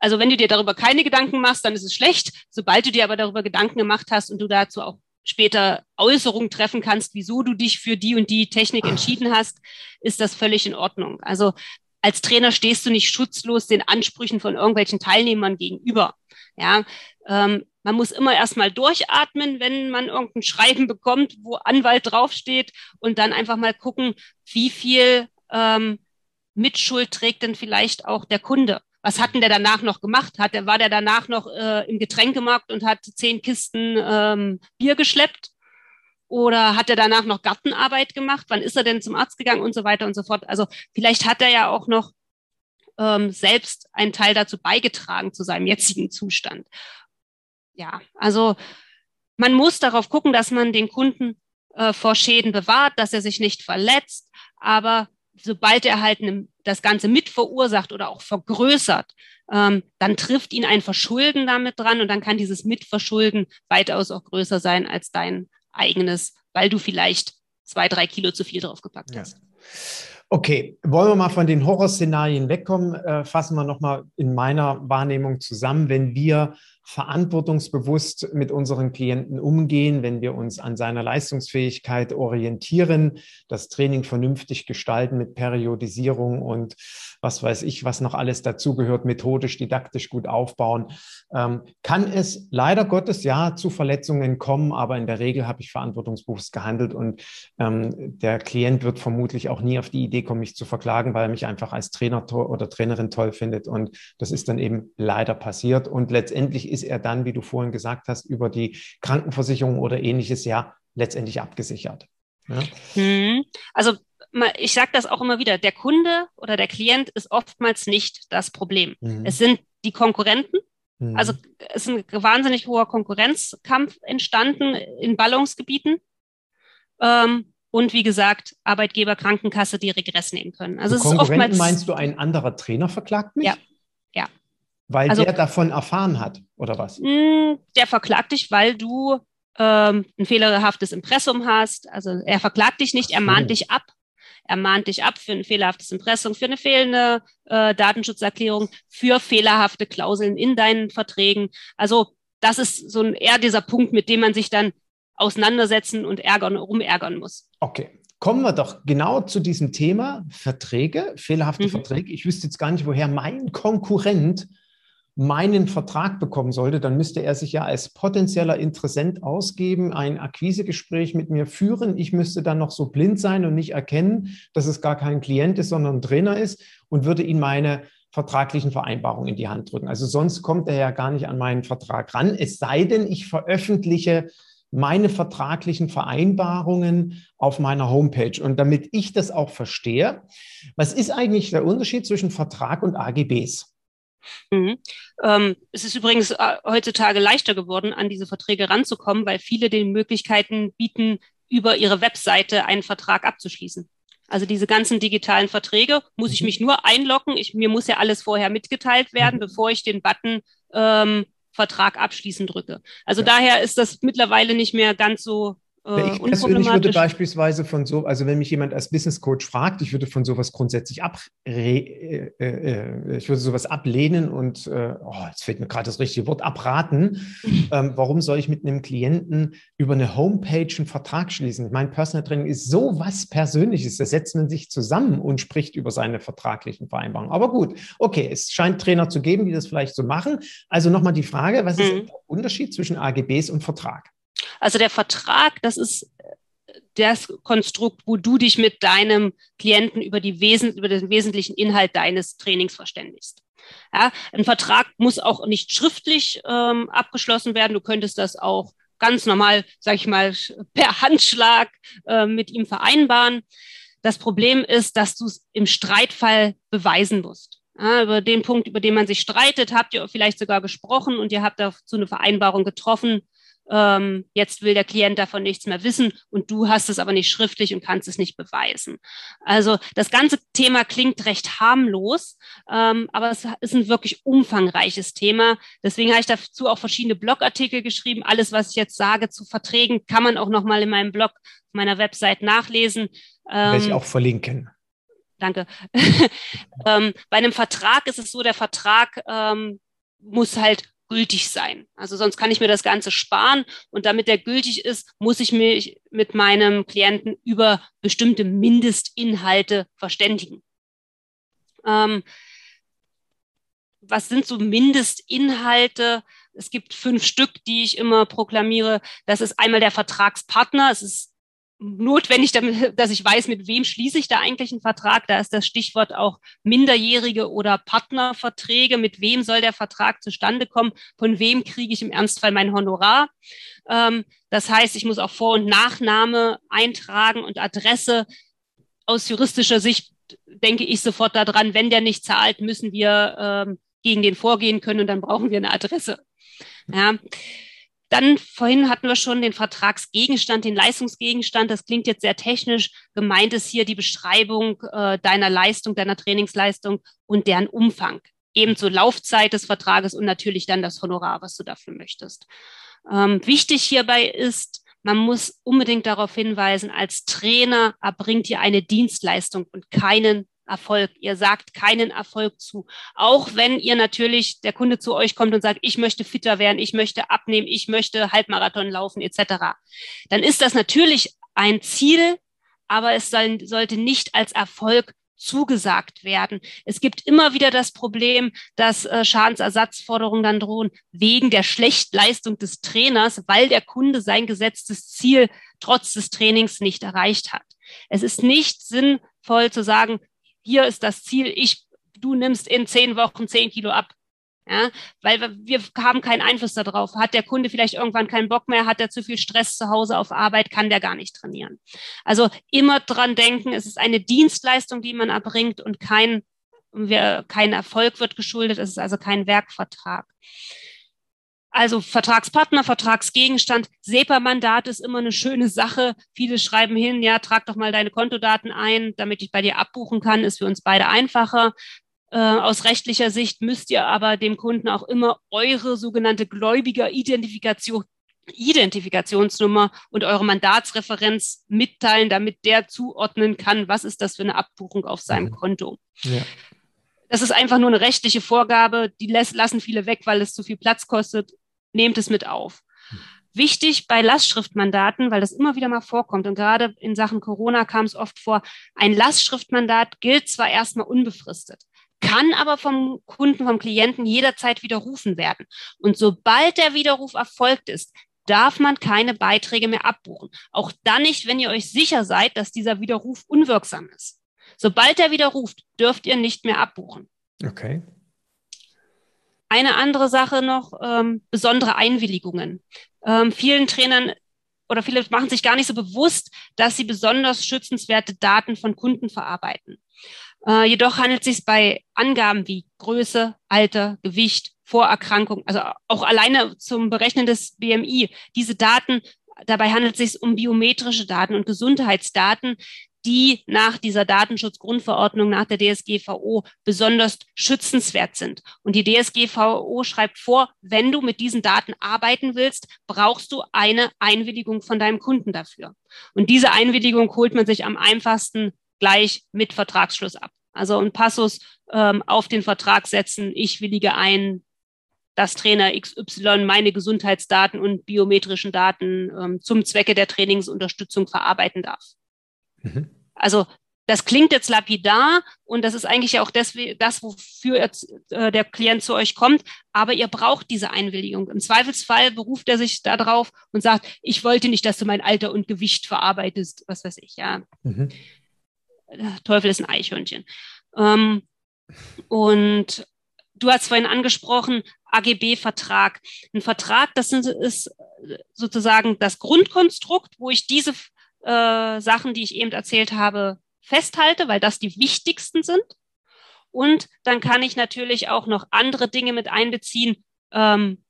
Also wenn du dir darüber keine Gedanken machst, dann ist es schlecht. Sobald du dir aber darüber Gedanken gemacht hast und du dazu auch später Äußerungen treffen kannst, wieso du dich für die und die Technik entschieden hast, ist das völlig in Ordnung. Also als Trainer stehst du nicht schutzlos den Ansprüchen von irgendwelchen Teilnehmern gegenüber. Ja, ähm, man muss immer erstmal durchatmen, wenn man irgendein Schreiben bekommt, wo Anwalt draufsteht und dann einfach mal gucken, wie viel ähm, Mitschuld trägt denn vielleicht auch der Kunde was hat denn der danach noch gemacht? Hat der, war der danach noch äh, im Getränkemarkt und hat zehn Kisten ähm, Bier geschleppt? Oder hat er danach noch Gartenarbeit gemacht? Wann ist er denn zum Arzt gegangen und so weiter und so fort? Also vielleicht hat er ja auch noch ähm, selbst einen Teil dazu beigetragen zu seinem jetzigen Zustand. Ja, also man muss darauf gucken, dass man den Kunden äh, vor Schäden bewahrt, dass er sich nicht verletzt. Aber sobald er halt das Ganze mit verursacht oder auch vergrößert, ähm, dann trifft ihn ein Verschulden damit dran und dann kann dieses Mitverschulden weitaus auch größer sein als dein eigenes, weil du vielleicht zwei, drei Kilo zu viel draufgepackt hast. Ja. Okay, wollen wir mal von den Horrorszenarien wegkommen? Äh, fassen wir nochmal in meiner Wahrnehmung zusammen. Wenn wir verantwortungsbewusst mit unseren Klienten umgehen, wenn wir uns an seiner Leistungsfähigkeit orientieren, das Training vernünftig gestalten mit Periodisierung und was weiß ich, was noch alles dazugehört, methodisch, didaktisch gut aufbauen, ähm, kann es leider Gottes ja zu Verletzungen kommen, aber in der Regel habe ich verantwortungsbewusst gehandelt und ähm, der Klient wird vermutlich auch nie auf die Idee kommen, mich zu verklagen, weil er mich einfach als Trainer oder Trainerin toll findet und das ist dann eben leider passiert und letztendlich ist er dann, wie du vorhin gesagt hast, über die Krankenversicherung oder ähnliches ja letztendlich abgesichert. Ja? Hm. Also ich sage das auch immer wieder, der Kunde oder der Klient ist oftmals nicht das Problem. Mhm. Es sind die Konkurrenten. Mhm. Also es ist ein wahnsinnig hoher Konkurrenzkampf entstanden in Ballungsgebieten. Ähm, und wie gesagt, Arbeitgeber, Krankenkasse, die Regress nehmen können. Also es ist oftmals meinst du, ein anderer Trainer verklagt mich? Ja, ja. Weil also, der davon erfahren hat, oder was? Hm, der verklagt dich, weil du ähm, ein fehlerhaftes Impressum hast. Also er verklagt dich nicht, er mahnt dich ab. Er mahnt dich ab für ein fehlerhaftes Impressum, für eine fehlende äh, Datenschutzerklärung, für fehlerhafte Klauseln in deinen Verträgen. Also das ist so ein, eher dieser Punkt, mit dem man sich dann auseinandersetzen und ärgern, rumärgern muss. Okay. Kommen wir doch genau zu diesem Thema Verträge, fehlerhafte mhm. Verträge. Ich wüsste jetzt gar nicht, woher mein Konkurrent meinen Vertrag bekommen sollte, dann müsste er sich ja als potenzieller Interessent ausgeben, ein Akquisegespräch mit mir führen. Ich müsste dann noch so blind sein und nicht erkennen, dass es gar kein Klient ist, sondern ein Trainer ist und würde ihm meine vertraglichen Vereinbarungen in die Hand drücken. Also sonst kommt er ja gar nicht an meinen Vertrag ran, es sei denn, ich veröffentliche meine vertraglichen Vereinbarungen auf meiner Homepage. Und damit ich das auch verstehe, was ist eigentlich der Unterschied zwischen Vertrag und AGBs? Mhm. Ähm, es ist übrigens äh, heutzutage leichter geworden, an diese Verträge ranzukommen, weil viele den Möglichkeiten bieten, über ihre Webseite einen Vertrag abzuschließen. Also diese ganzen digitalen Verträge muss ich mhm. mich nur einloggen. Ich, mir muss ja alles vorher mitgeteilt werden, mhm. bevor ich den Button ähm, Vertrag abschließen drücke. Also ja. daher ist das mittlerweile nicht mehr ganz so äh, ich persönlich würde beispielsweise von so, also wenn mich jemand als Business Coach fragt, ich würde von sowas grundsätzlich ab, äh, äh, äh, ich würde sowas ablehnen und, äh, oh, jetzt fehlt mir gerade das richtige Wort, abraten. ähm, warum soll ich mit einem Klienten über eine Homepage einen Vertrag schließen? Mein Personal Training ist so was Persönliches. Da setzt man sich zusammen und spricht über seine vertraglichen Vereinbarungen. Aber gut, okay, es scheint Trainer zu geben, die das vielleicht so machen. Also nochmal die Frage, was ist mhm. der Unterschied zwischen AGBs und Vertrag? Also der Vertrag, das ist das Konstrukt, wo du dich mit deinem Klienten über, die Wesen, über den wesentlichen Inhalt deines Trainings verständigst. Ja, ein Vertrag muss auch nicht schriftlich ähm, abgeschlossen werden. Du könntest das auch ganz normal, sag ich mal, per Handschlag äh, mit ihm vereinbaren. Das Problem ist, dass du es im Streitfall beweisen musst. Ja, über den Punkt, über den man sich streitet, habt ihr vielleicht sogar gesprochen und ihr habt dazu eine Vereinbarung getroffen ähm, jetzt will der Klient davon nichts mehr wissen und du hast es aber nicht schriftlich und kannst es nicht beweisen. Also das ganze Thema klingt recht harmlos, ähm, aber es ist ein wirklich umfangreiches Thema. Deswegen habe ich dazu auch verschiedene Blogartikel geschrieben. Alles, was ich jetzt sage zu Verträgen, kann man auch nochmal in meinem Blog, meiner Website nachlesen. Ähm, Werde ich auch verlinken. Danke. ähm, bei einem Vertrag ist es so, der Vertrag ähm, muss halt gültig sein. Also sonst kann ich mir das Ganze sparen und damit der gültig ist, muss ich mich mit meinem Klienten über bestimmte Mindestinhalte verständigen. Ähm, was sind so Mindestinhalte? Es gibt fünf Stück, die ich immer proklamiere. Das ist einmal der Vertragspartner. Es ist notwendig, dass ich weiß, mit wem schließe ich da eigentlich einen Vertrag. Da ist das Stichwort auch Minderjährige oder Partnerverträge. Mit wem soll der Vertrag zustande kommen? Von wem kriege ich im Ernstfall mein Honorar? Ähm, das heißt, ich muss auch Vor- und Nachname eintragen und Adresse. Aus juristischer Sicht denke ich sofort daran, wenn der nicht zahlt, müssen wir ähm, gegen den vorgehen können und dann brauchen wir eine Adresse. Ja. Dann vorhin hatten wir schon den Vertragsgegenstand, den Leistungsgegenstand. Das klingt jetzt sehr technisch. Gemeint ist hier die Beschreibung äh, deiner Leistung, deiner Trainingsleistung und deren Umfang. Ebenso Laufzeit des Vertrages und natürlich dann das Honorar, was du dafür möchtest. Ähm, wichtig hierbei ist, man muss unbedingt darauf hinweisen, als Trainer erbringt ihr eine Dienstleistung und keinen Erfolg. Ihr sagt keinen Erfolg zu. Auch wenn ihr natürlich, der Kunde zu euch kommt und sagt, ich möchte fitter werden, ich möchte abnehmen, ich möchte Halbmarathon laufen, etc. Dann ist das natürlich ein Ziel, aber es soll, sollte nicht als Erfolg zugesagt werden. Es gibt immer wieder das Problem, dass äh, Schadensersatzforderungen dann drohen wegen der Schlechtleistung des Trainers, weil der Kunde sein gesetztes Ziel trotz des Trainings nicht erreicht hat. Es ist nicht sinnvoll zu sagen, hier ist das Ziel, ich, du nimmst in zehn Wochen zehn Kilo ab. Ja, weil wir haben keinen Einfluss darauf. Hat der Kunde vielleicht irgendwann keinen Bock mehr, hat er zu viel Stress zu Hause auf Arbeit, kann der gar nicht trainieren. Also immer dran denken, es ist eine Dienstleistung, die man erbringt und kein, kein Erfolg wird geschuldet, es ist also kein Werkvertrag. Also Vertragspartner, Vertragsgegenstand, SEPA-Mandat ist immer eine schöne Sache. Viele schreiben hin, ja, trag doch mal deine Kontodaten ein, damit ich bei dir abbuchen kann, ist für uns beide einfacher. Äh, aus rechtlicher Sicht müsst ihr aber dem Kunden auch immer eure sogenannte Gläubiger-Identifikation Identifikationsnummer und eure Mandatsreferenz mitteilen, damit der zuordnen kann, was ist das für eine Abbuchung auf seinem mhm. Konto. Ja. Das ist einfach nur eine rechtliche Vorgabe, die lassen viele weg, weil es zu viel Platz kostet. Nehmt es mit auf. Wichtig bei Lastschriftmandaten, weil das immer wieder mal vorkommt und gerade in Sachen Corona kam es oft vor, ein Lastschriftmandat gilt zwar erstmal unbefristet, kann aber vom Kunden, vom Klienten jederzeit widerrufen werden. Und sobald der Widerruf erfolgt ist, darf man keine Beiträge mehr abbuchen. Auch dann nicht, wenn ihr euch sicher seid, dass dieser Widerruf unwirksam ist. Sobald er wieder ruft, dürft ihr nicht mehr abbuchen. Okay. Eine andere Sache noch, ähm, besondere Einwilligungen. Ähm, vielen Trainern oder viele machen sich gar nicht so bewusst, dass sie besonders schützenswerte Daten von Kunden verarbeiten. Äh, jedoch handelt es sich bei Angaben wie Größe, Alter, Gewicht, Vorerkrankung, also auch alleine zum Berechnen des BMI, diese Daten, dabei handelt es sich um biometrische Daten und Gesundheitsdaten, die nach dieser Datenschutzgrundverordnung, nach der DSGVO besonders schützenswert sind. Und die DSGVO schreibt vor, wenn du mit diesen Daten arbeiten willst, brauchst du eine Einwilligung von deinem Kunden dafür. Und diese Einwilligung holt man sich am einfachsten gleich mit Vertragsschluss ab. Also ein Passus ähm, auf den Vertrag setzen, ich willige ein, dass Trainer XY meine Gesundheitsdaten und biometrischen Daten ähm, zum Zwecke der Trainingsunterstützung verarbeiten darf. Mhm. Also das klingt jetzt lapidar und das ist eigentlich auch das, das wofür äh, der Klient zu euch kommt. Aber ihr braucht diese Einwilligung. Im Zweifelsfall beruft er sich darauf und sagt, ich wollte nicht, dass du mein Alter und Gewicht verarbeitest, was weiß ich, ja. Mhm. Teufel ist ein Eichhörnchen. Ähm, und du hast vorhin angesprochen, AGB-Vertrag. Ein Vertrag, das ist sozusagen das Grundkonstrukt, wo ich diese äh, Sachen, die ich eben erzählt habe, festhalte, weil das die wichtigsten sind. Und dann kann ich natürlich auch noch andere Dinge mit einbeziehen, ähm,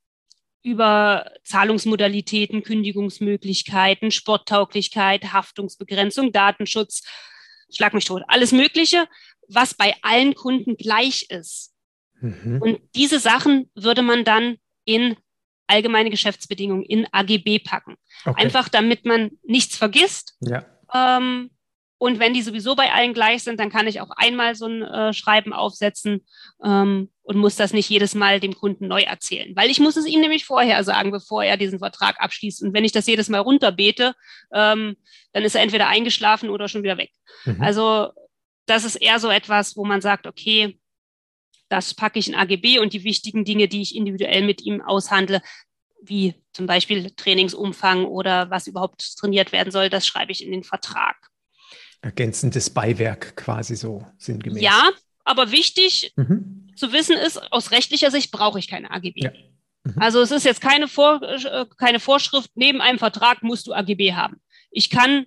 über Zahlungsmodalitäten, Kündigungsmöglichkeiten, Sporttauglichkeit, Haftungsbegrenzung, Datenschutz, schlag mich tot, alles Mögliche, was bei allen Kunden gleich ist. Mhm. Und diese Sachen würde man dann in allgemeine Geschäftsbedingungen in AGB packen. Okay. Einfach damit man nichts vergisst. Ja. Ähm, und wenn die sowieso bei allen gleich sind, dann kann ich auch einmal so ein äh, Schreiben aufsetzen ähm, und muss das nicht jedes Mal dem Kunden neu erzählen. Weil ich muss es ihm nämlich vorher sagen, bevor er diesen Vertrag abschließt. Und wenn ich das jedes Mal runterbete, ähm, dann ist er entweder eingeschlafen oder schon wieder weg. Mhm. Also das ist eher so etwas, wo man sagt, okay, das packe ich in AGB und die wichtigen Dinge, die ich individuell mit ihm aushandle, wie zum Beispiel Trainingsumfang oder was überhaupt trainiert werden soll, das schreibe ich in den Vertrag. Ergänzendes Beiwerk quasi so sinngemäß. Ja, aber wichtig mhm. zu wissen ist, aus rechtlicher Sicht brauche ich keine AGB. Ja. Mhm. Also es ist jetzt keine, Vor keine Vorschrift, neben einem Vertrag musst du AGB haben. Ich kann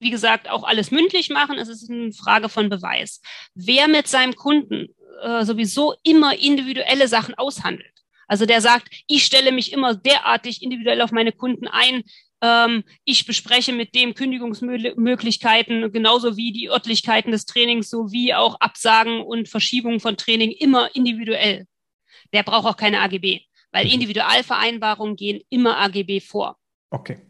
wie gesagt, auch alles mündlich machen. Es ist eine Frage von Beweis. Wer mit seinem Kunden äh, sowieso immer individuelle Sachen aushandelt. Also der sagt, ich stelle mich immer derartig individuell auf meine Kunden ein. Ähm, ich bespreche mit dem Kündigungsmöglichkeiten, genauso wie die Örtlichkeiten des Trainings, sowie auch Absagen und Verschiebungen von Training immer individuell. Der braucht auch keine AGB, weil mhm. Individualvereinbarungen gehen immer AGB vor. Okay.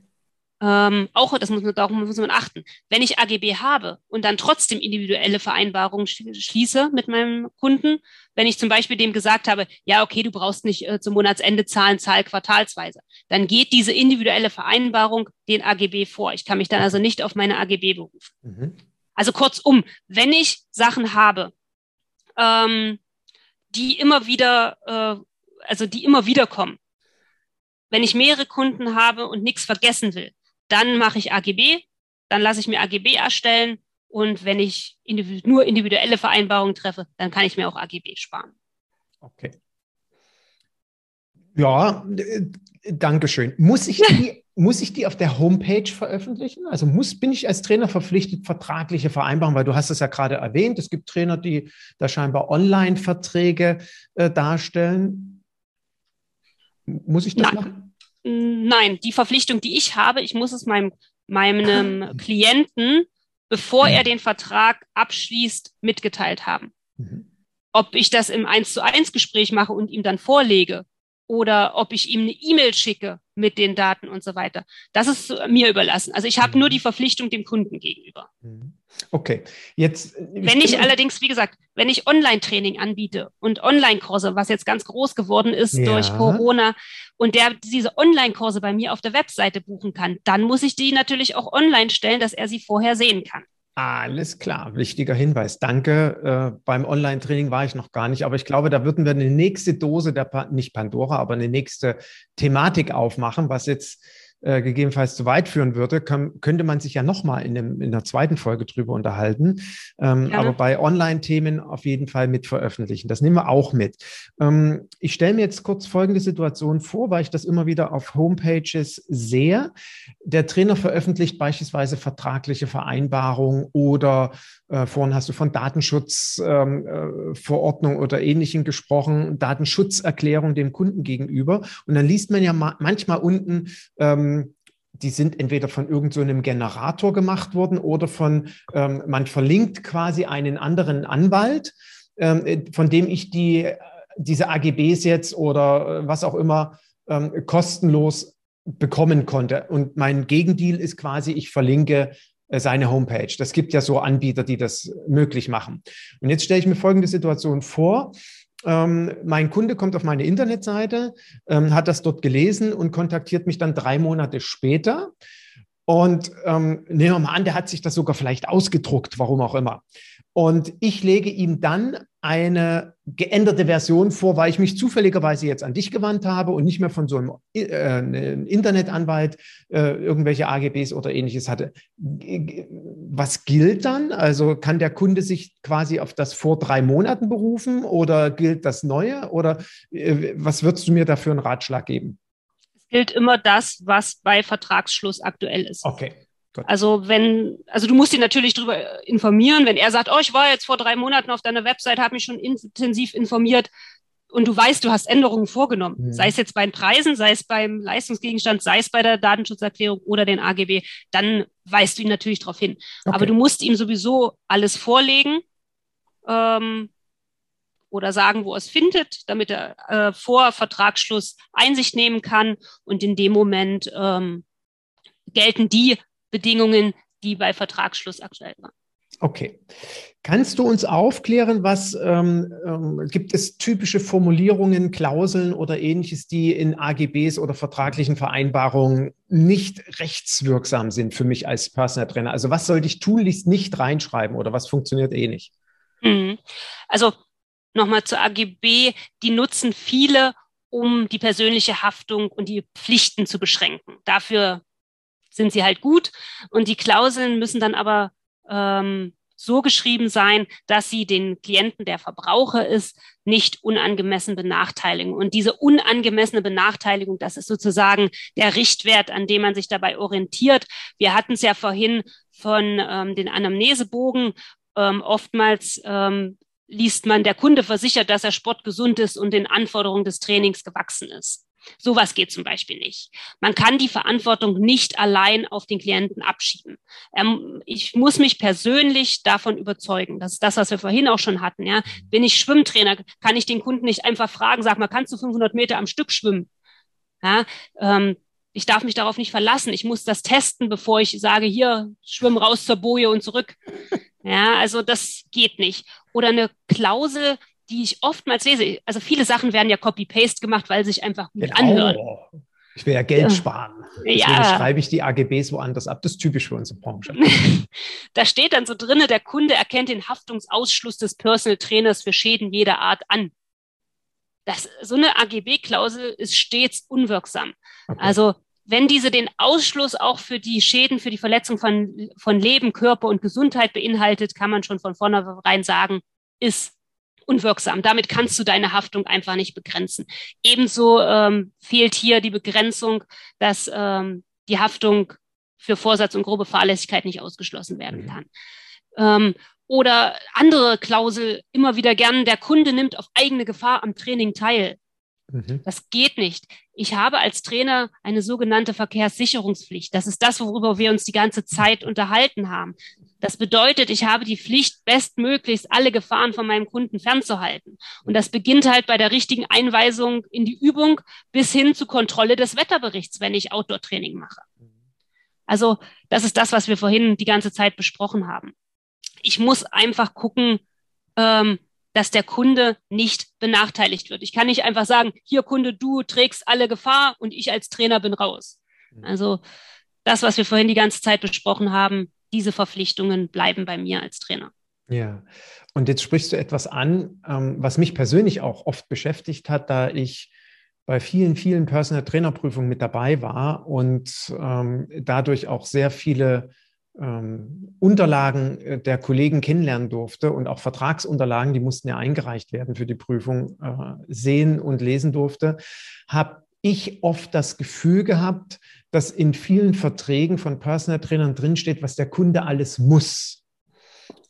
Ähm, auch das muss man, darauf muss man achten. Wenn ich AGB habe und dann trotzdem individuelle Vereinbarungen schließe mit meinem Kunden, wenn ich zum Beispiel dem gesagt habe, ja, okay, du brauchst nicht äh, zum Monatsende zahlen, zahl quartalsweise, dann geht diese individuelle Vereinbarung den AGB vor. Ich kann mich dann also nicht auf meine AGB berufen. Mhm. Also kurzum, wenn ich Sachen habe, ähm, die immer wieder, äh, also die immer wieder kommen, wenn ich mehrere Kunden habe und nichts vergessen will, dann mache ich AGB, dann lasse ich mir AGB erstellen und wenn ich individu nur individuelle Vereinbarungen treffe, dann kann ich mir auch AGB sparen. Okay. Ja, danke schön. Muss ich die, muss ich die auf der Homepage veröffentlichen? Also muss, bin ich als Trainer verpflichtet, vertragliche Vereinbarungen, weil du hast es ja gerade erwähnt, es gibt Trainer, die da scheinbar Online-Verträge äh, darstellen. Muss ich das Nein. machen? Nein, die Verpflichtung, die ich habe, ich muss es meinem, meinem. Klienten, bevor er den Vertrag abschließt, mitgeteilt haben. Mhm. Ob ich das im 1 zu 1 Gespräch mache und ihm dann vorlege oder ob ich ihm eine E-Mail schicke mit den Daten und so weiter. Das ist mir überlassen. Also ich habe mhm. nur die Verpflichtung dem Kunden gegenüber. Mhm. Okay, jetzt. Wenn ich allerdings, wie gesagt, wenn ich Online-Training anbiete und Online-Kurse, was jetzt ganz groß geworden ist ja. durch Corona, und der diese Online-Kurse bei mir auf der Webseite buchen kann, dann muss ich die natürlich auch online stellen, dass er sie vorher sehen kann. Alles klar, wichtiger Hinweis. Danke. Äh, beim Online-Training war ich noch gar nicht, aber ich glaube, da würden wir eine nächste Dose der, pa nicht Pandora, aber eine nächste Thematik aufmachen, was jetzt äh, gegebenenfalls zu weit führen würde, kann, könnte man sich ja nochmal in, in einer zweiten Folge drüber unterhalten. Ähm, aber bei Online-Themen auf jeden Fall mit veröffentlichen. Das nehmen wir auch mit. Ähm, ich stelle mir jetzt kurz folgende Situation vor, weil ich das immer wieder auf Homepages sehe. Der Trainer veröffentlicht beispielsweise vertragliche Vereinbarungen oder äh, vorhin hast du von Datenschutzverordnung ähm, äh, oder Ähnlichem gesprochen, Datenschutzerklärung dem Kunden gegenüber. Und dann liest man ja ma manchmal unten, ähm, die sind entweder von irgendeinem so Generator gemacht worden oder von, ähm, man verlinkt quasi einen anderen Anwalt, ähm, äh, von dem ich die, diese AGBs jetzt oder äh, was auch immer ähm, kostenlos bekommen konnte. Und mein Gegendeal ist quasi, ich verlinke äh, seine Homepage. Das gibt ja so Anbieter, die das möglich machen. Und jetzt stelle ich mir folgende Situation vor. Ähm, mein Kunde kommt auf meine Internetseite, ähm, hat das dort gelesen und kontaktiert mich dann drei Monate später. Und ähm, nehmen wir mal an, der hat sich das sogar vielleicht ausgedruckt, warum auch immer. Und ich lege ihm dann eine geänderte Version vor, weil ich mich zufälligerweise jetzt an dich gewandt habe und nicht mehr von so einem äh, Internetanwalt äh, irgendwelche AGBs oder ähnliches hatte. Was gilt dann? Also kann der Kunde sich quasi auf das vor drei Monaten berufen oder gilt das Neue? Oder äh, was würdest du mir dafür einen Ratschlag geben? Es gilt immer das, was bei Vertragsschluss aktuell ist. Okay. Also wenn, also du musst ihn natürlich darüber informieren, wenn er sagt, oh, ich war jetzt vor drei Monaten auf deiner Website, habe mich schon intensiv informiert und du weißt, du hast Änderungen vorgenommen, mhm. sei es jetzt bei den Preisen, sei es beim Leistungsgegenstand, sei es bei der Datenschutzerklärung oder den AGB, dann weist du ihn natürlich darauf hin. Okay. Aber du musst ihm sowieso alles vorlegen ähm, oder sagen, wo er es findet, damit er äh, vor Vertragsschluss Einsicht nehmen kann und in dem Moment ähm, gelten die Bedingungen, die bei Vertragsschluss aktuell waren. Okay. Kannst du uns aufklären, was ähm, ähm, gibt es typische Formulierungen, Klauseln oder ähnliches, die in AGBs oder vertraglichen Vereinbarungen nicht rechtswirksam sind für mich als Personal Trainer? Also was sollte ich tunlichst nicht reinschreiben oder was funktioniert eh nicht? Mhm. Also nochmal zur AGB, die nutzen viele, um die persönliche Haftung und die Pflichten zu beschränken. Dafür sind sie halt gut. Und die Klauseln müssen dann aber ähm, so geschrieben sein, dass sie den Klienten, der Verbraucher ist, nicht unangemessen benachteiligen. Und diese unangemessene Benachteiligung, das ist sozusagen der Richtwert, an dem man sich dabei orientiert. Wir hatten es ja vorhin von ähm, den Anamnesebogen. Ähm, oftmals ähm, liest man, der Kunde versichert, dass er sportgesund ist und den Anforderungen des Trainings gewachsen ist. Sowas geht zum Beispiel nicht. Man kann die Verantwortung nicht allein auf den Klienten abschieben. Ähm, ich muss mich persönlich davon überzeugen. Das ist das, was wir vorhin auch schon hatten. Ja, bin ich Schwimmtrainer, kann ich den Kunden nicht einfach fragen, sag mal, kannst du 500 Meter am Stück schwimmen? Ja, ähm, ich darf mich darauf nicht verlassen. Ich muss das testen, bevor ich sage, hier, schwimm raus zur Boje und zurück. Ja, also das geht nicht. Oder eine Klausel, die ich oftmals lese. Also viele Sachen werden ja Copy-Paste gemacht, weil sie sich einfach gut genau. anhören. Ich will ja Geld sparen. Deswegen ja. schreibe ich die AGBs woanders ab. Das ist typisch für unsere Branche. da steht dann so drinne, der Kunde erkennt den Haftungsausschluss des Personal Trainers für Schäden jeder Art an. Das, so eine AGB-Klausel ist stets unwirksam. Okay. Also wenn diese den Ausschluss auch für die Schäden, für die Verletzung von, von Leben, Körper und Gesundheit beinhaltet, kann man schon von vornherein sagen, ist unwirksam. Damit kannst du deine Haftung einfach nicht begrenzen. Ebenso ähm, fehlt hier die Begrenzung, dass ähm, die Haftung für Vorsatz und grobe Fahrlässigkeit nicht ausgeschlossen werden mhm. kann. Ähm, oder andere Klausel immer wieder gern, der Kunde nimmt auf eigene Gefahr am Training teil. Mhm. Das geht nicht. Ich habe als Trainer eine sogenannte Verkehrssicherungspflicht. Das ist das, worüber wir uns die ganze Zeit unterhalten haben. Das bedeutet, ich habe die Pflicht, bestmöglichst alle Gefahren von meinem Kunden fernzuhalten. Und das beginnt halt bei der richtigen Einweisung in die Übung bis hin zur Kontrolle des Wetterberichts, wenn ich Outdoor-Training mache. Also das ist das, was wir vorhin die ganze Zeit besprochen haben. Ich muss einfach gucken, ähm, dass der Kunde nicht benachteiligt wird. Ich kann nicht einfach sagen, hier Kunde, du trägst alle Gefahr und ich als Trainer bin raus. Also das, was wir vorhin die ganze Zeit besprochen haben, diese Verpflichtungen bleiben bei mir als Trainer. Ja, und jetzt sprichst du etwas an, ähm, was mich persönlich auch oft beschäftigt hat, da ich bei vielen, vielen Personal Trainer Prüfungen mit dabei war und ähm, dadurch auch sehr viele ähm, Unterlagen äh, der Kollegen kennenlernen durfte und auch Vertragsunterlagen, die mussten ja eingereicht werden für die Prüfung, äh, sehen und lesen durfte, habe ich oft das Gefühl gehabt, dass in vielen Verträgen von Personal Trainern drinsteht, was der Kunde alles muss.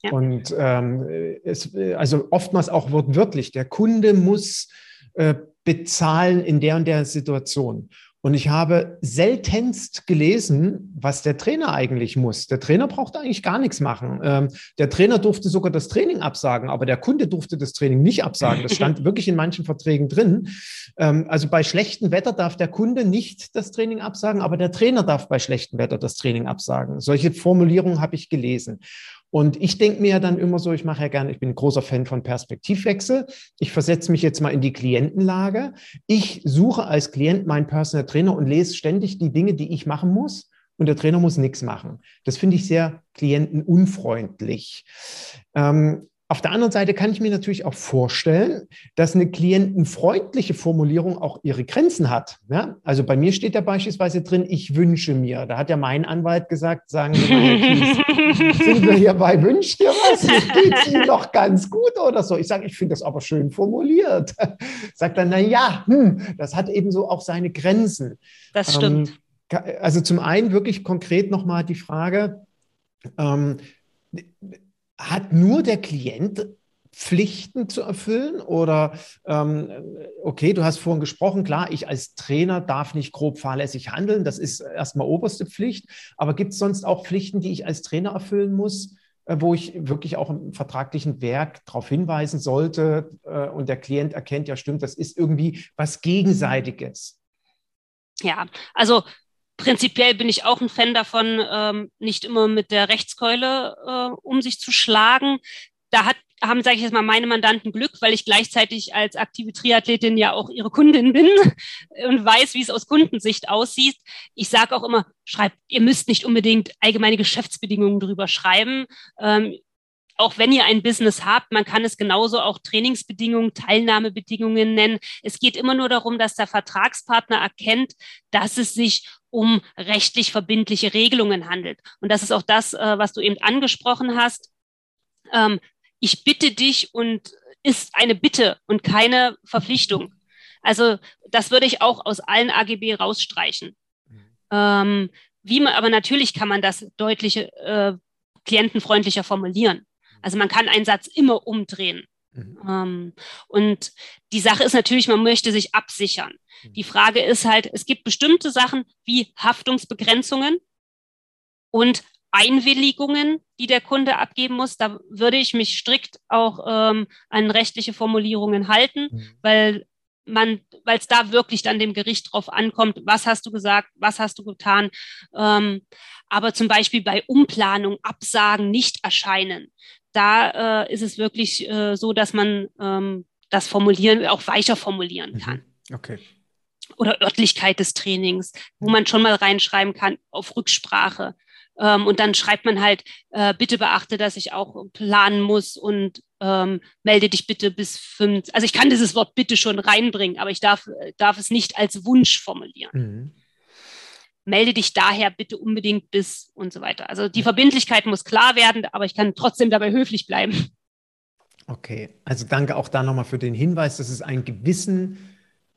Ja. Und ähm, es, also oftmals auch wortwörtlich, der Kunde muss äh, bezahlen in der und der Situation. Und ich habe seltenst gelesen, was der Trainer eigentlich muss. Der Trainer braucht eigentlich gar nichts machen. Ähm, der Trainer durfte sogar das Training absagen, aber der Kunde durfte das Training nicht absagen. Das stand wirklich in manchen Verträgen drin. Ähm, also bei schlechtem Wetter darf der Kunde nicht das Training absagen, aber der Trainer darf bei schlechtem Wetter das Training absagen. Solche Formulierungen habe ich gelesen. Und ich denke mir dann immer so, ich mache ja gerne, ich bin ein großer Fan von Perspektivwechsel. Ich versetze mich jetzt mal in die Klientenlage. Ich suche als Klient meinen Personal Trainer und lese ständig die Dinge, die ich machen muss. Und der Trainer muss nichts machen. Das finde ich sehr klientenunfreundlich. Ähm, auf der anderen Seite kann ich mir natürlich auch vorstellen, dass eine klientenfreundliche Formulierung auch ihre Grenzen hat. Ja? Also bei mir steht ja beispielsweise drin, ich wünsche mir. Da hat ja mein Anwalt gesagt, sagen Sie mal, Kies, sind wir hier bei Wünsch dir was? Geht es Ihnen doch ganz gut oder so? Ich sage, ich finde das aber schön formuliert. Sagt dann, na ja, hm, das hat eben so auch seine Grenzen. Das stimmt. Ähm, also zum einen wirklich konkret nochmal die Frage, ähm, hat nur der Klient Pflichten zu erfüllen? Oder, ähm, okay, du hast vorhin gesprochen, klar, ich als Trainer darf nicht grob fahrlässig handeln, das ist erstmal oberste Pflicht. Aber gibt es sonst auch Pflichten, die ich als Trainer erfüllen muss, äh, wo ich wirklich auch im vertraglichen Werk darauf hinweisen sollte äh, und der Klient erkennt, ja, stimmt, das ist irgendwie was Gegenseitiges? Ja, also prinzipiell bin ich auch ein Fan davon, ähm, nicht immer mit der Rechtskeule äh, um sich zu schlagen. Da hat, haben, sage ich jetzt mal, meine Mandanten Glück, weil ich gleichzeitig als aktive Triathletin ja auch ihre Kundin bin und weiß, wie es aus Kundensicht aussieht. Ich sage auch immer, schreibt, ihr müsst nicht unbedingt allgemeine Geschäftsbedingungen drüber schreiben. Ähm, auch wenn ihr ein Business habt, man kann es genauso auch Trainingsbedingungen, Teilnahmebedingungen nennen. Es geht immer nur darum, dass der Vertragspartner erkennt, dass es sich um rechtlich verbindliche Regelungen handelt. Und das ist auch das, äh, was du eben angesprochen hast. Ähm, ich bitte dich und ist eine Bitte und keine Verpflichtung. Also das würde ich auch aus allen AGB rausstreichen. Mhm. Ähm, wie man, aber natürlich kann man das deutlich äh, klientenfreundlicher formulieren. Also man kann einen Satz immer umdrehen. Mhm. Ähm, und die Sache ist natürlich, man möchte sich absichern. Mhm. Die Frage ist halt, es gibt bestimmte Sachen wie Haftungsbegrenzungen und Einwilligungen, die der Kunde abgeben muss. Da würde ich mich strikt auch ähm, an rechtliche Formulierungen halten, mhm. weil man, weil es da wirklich dann dem Gericht drauf ankommt, was hast du gesagt, was hast du getan. Ähm, aber zum Beispiel bei Umplanung, Absagen, nicht erscheinen, da äh, ist es wirklich äh, so, dass man ähm, das Formulieren auch weicher formulieren mhm. kann. Okay. Oder Örtlichkeit des Trainings, wo man schon mal reinschreiben kann auf Rücksprache. Ähm, und dann schreibt man halt, äh, bitte beachte, dass ich auch planen muss und ähm, melde dich bitte bis fünf. Also ich kann dieses Wort bitte schon reinbringen, aber ich darf, darf es nicht als Wunsch formulieren. Mhm melde dich daher bitte unbedingt bis und so weiter. Also die Verbindlichkeit muss klar werden, aber ich kann trotzdem dabei höflich bleiben. Okay, also danke auch da nochmal für den Hinweis, dass es einen gewissen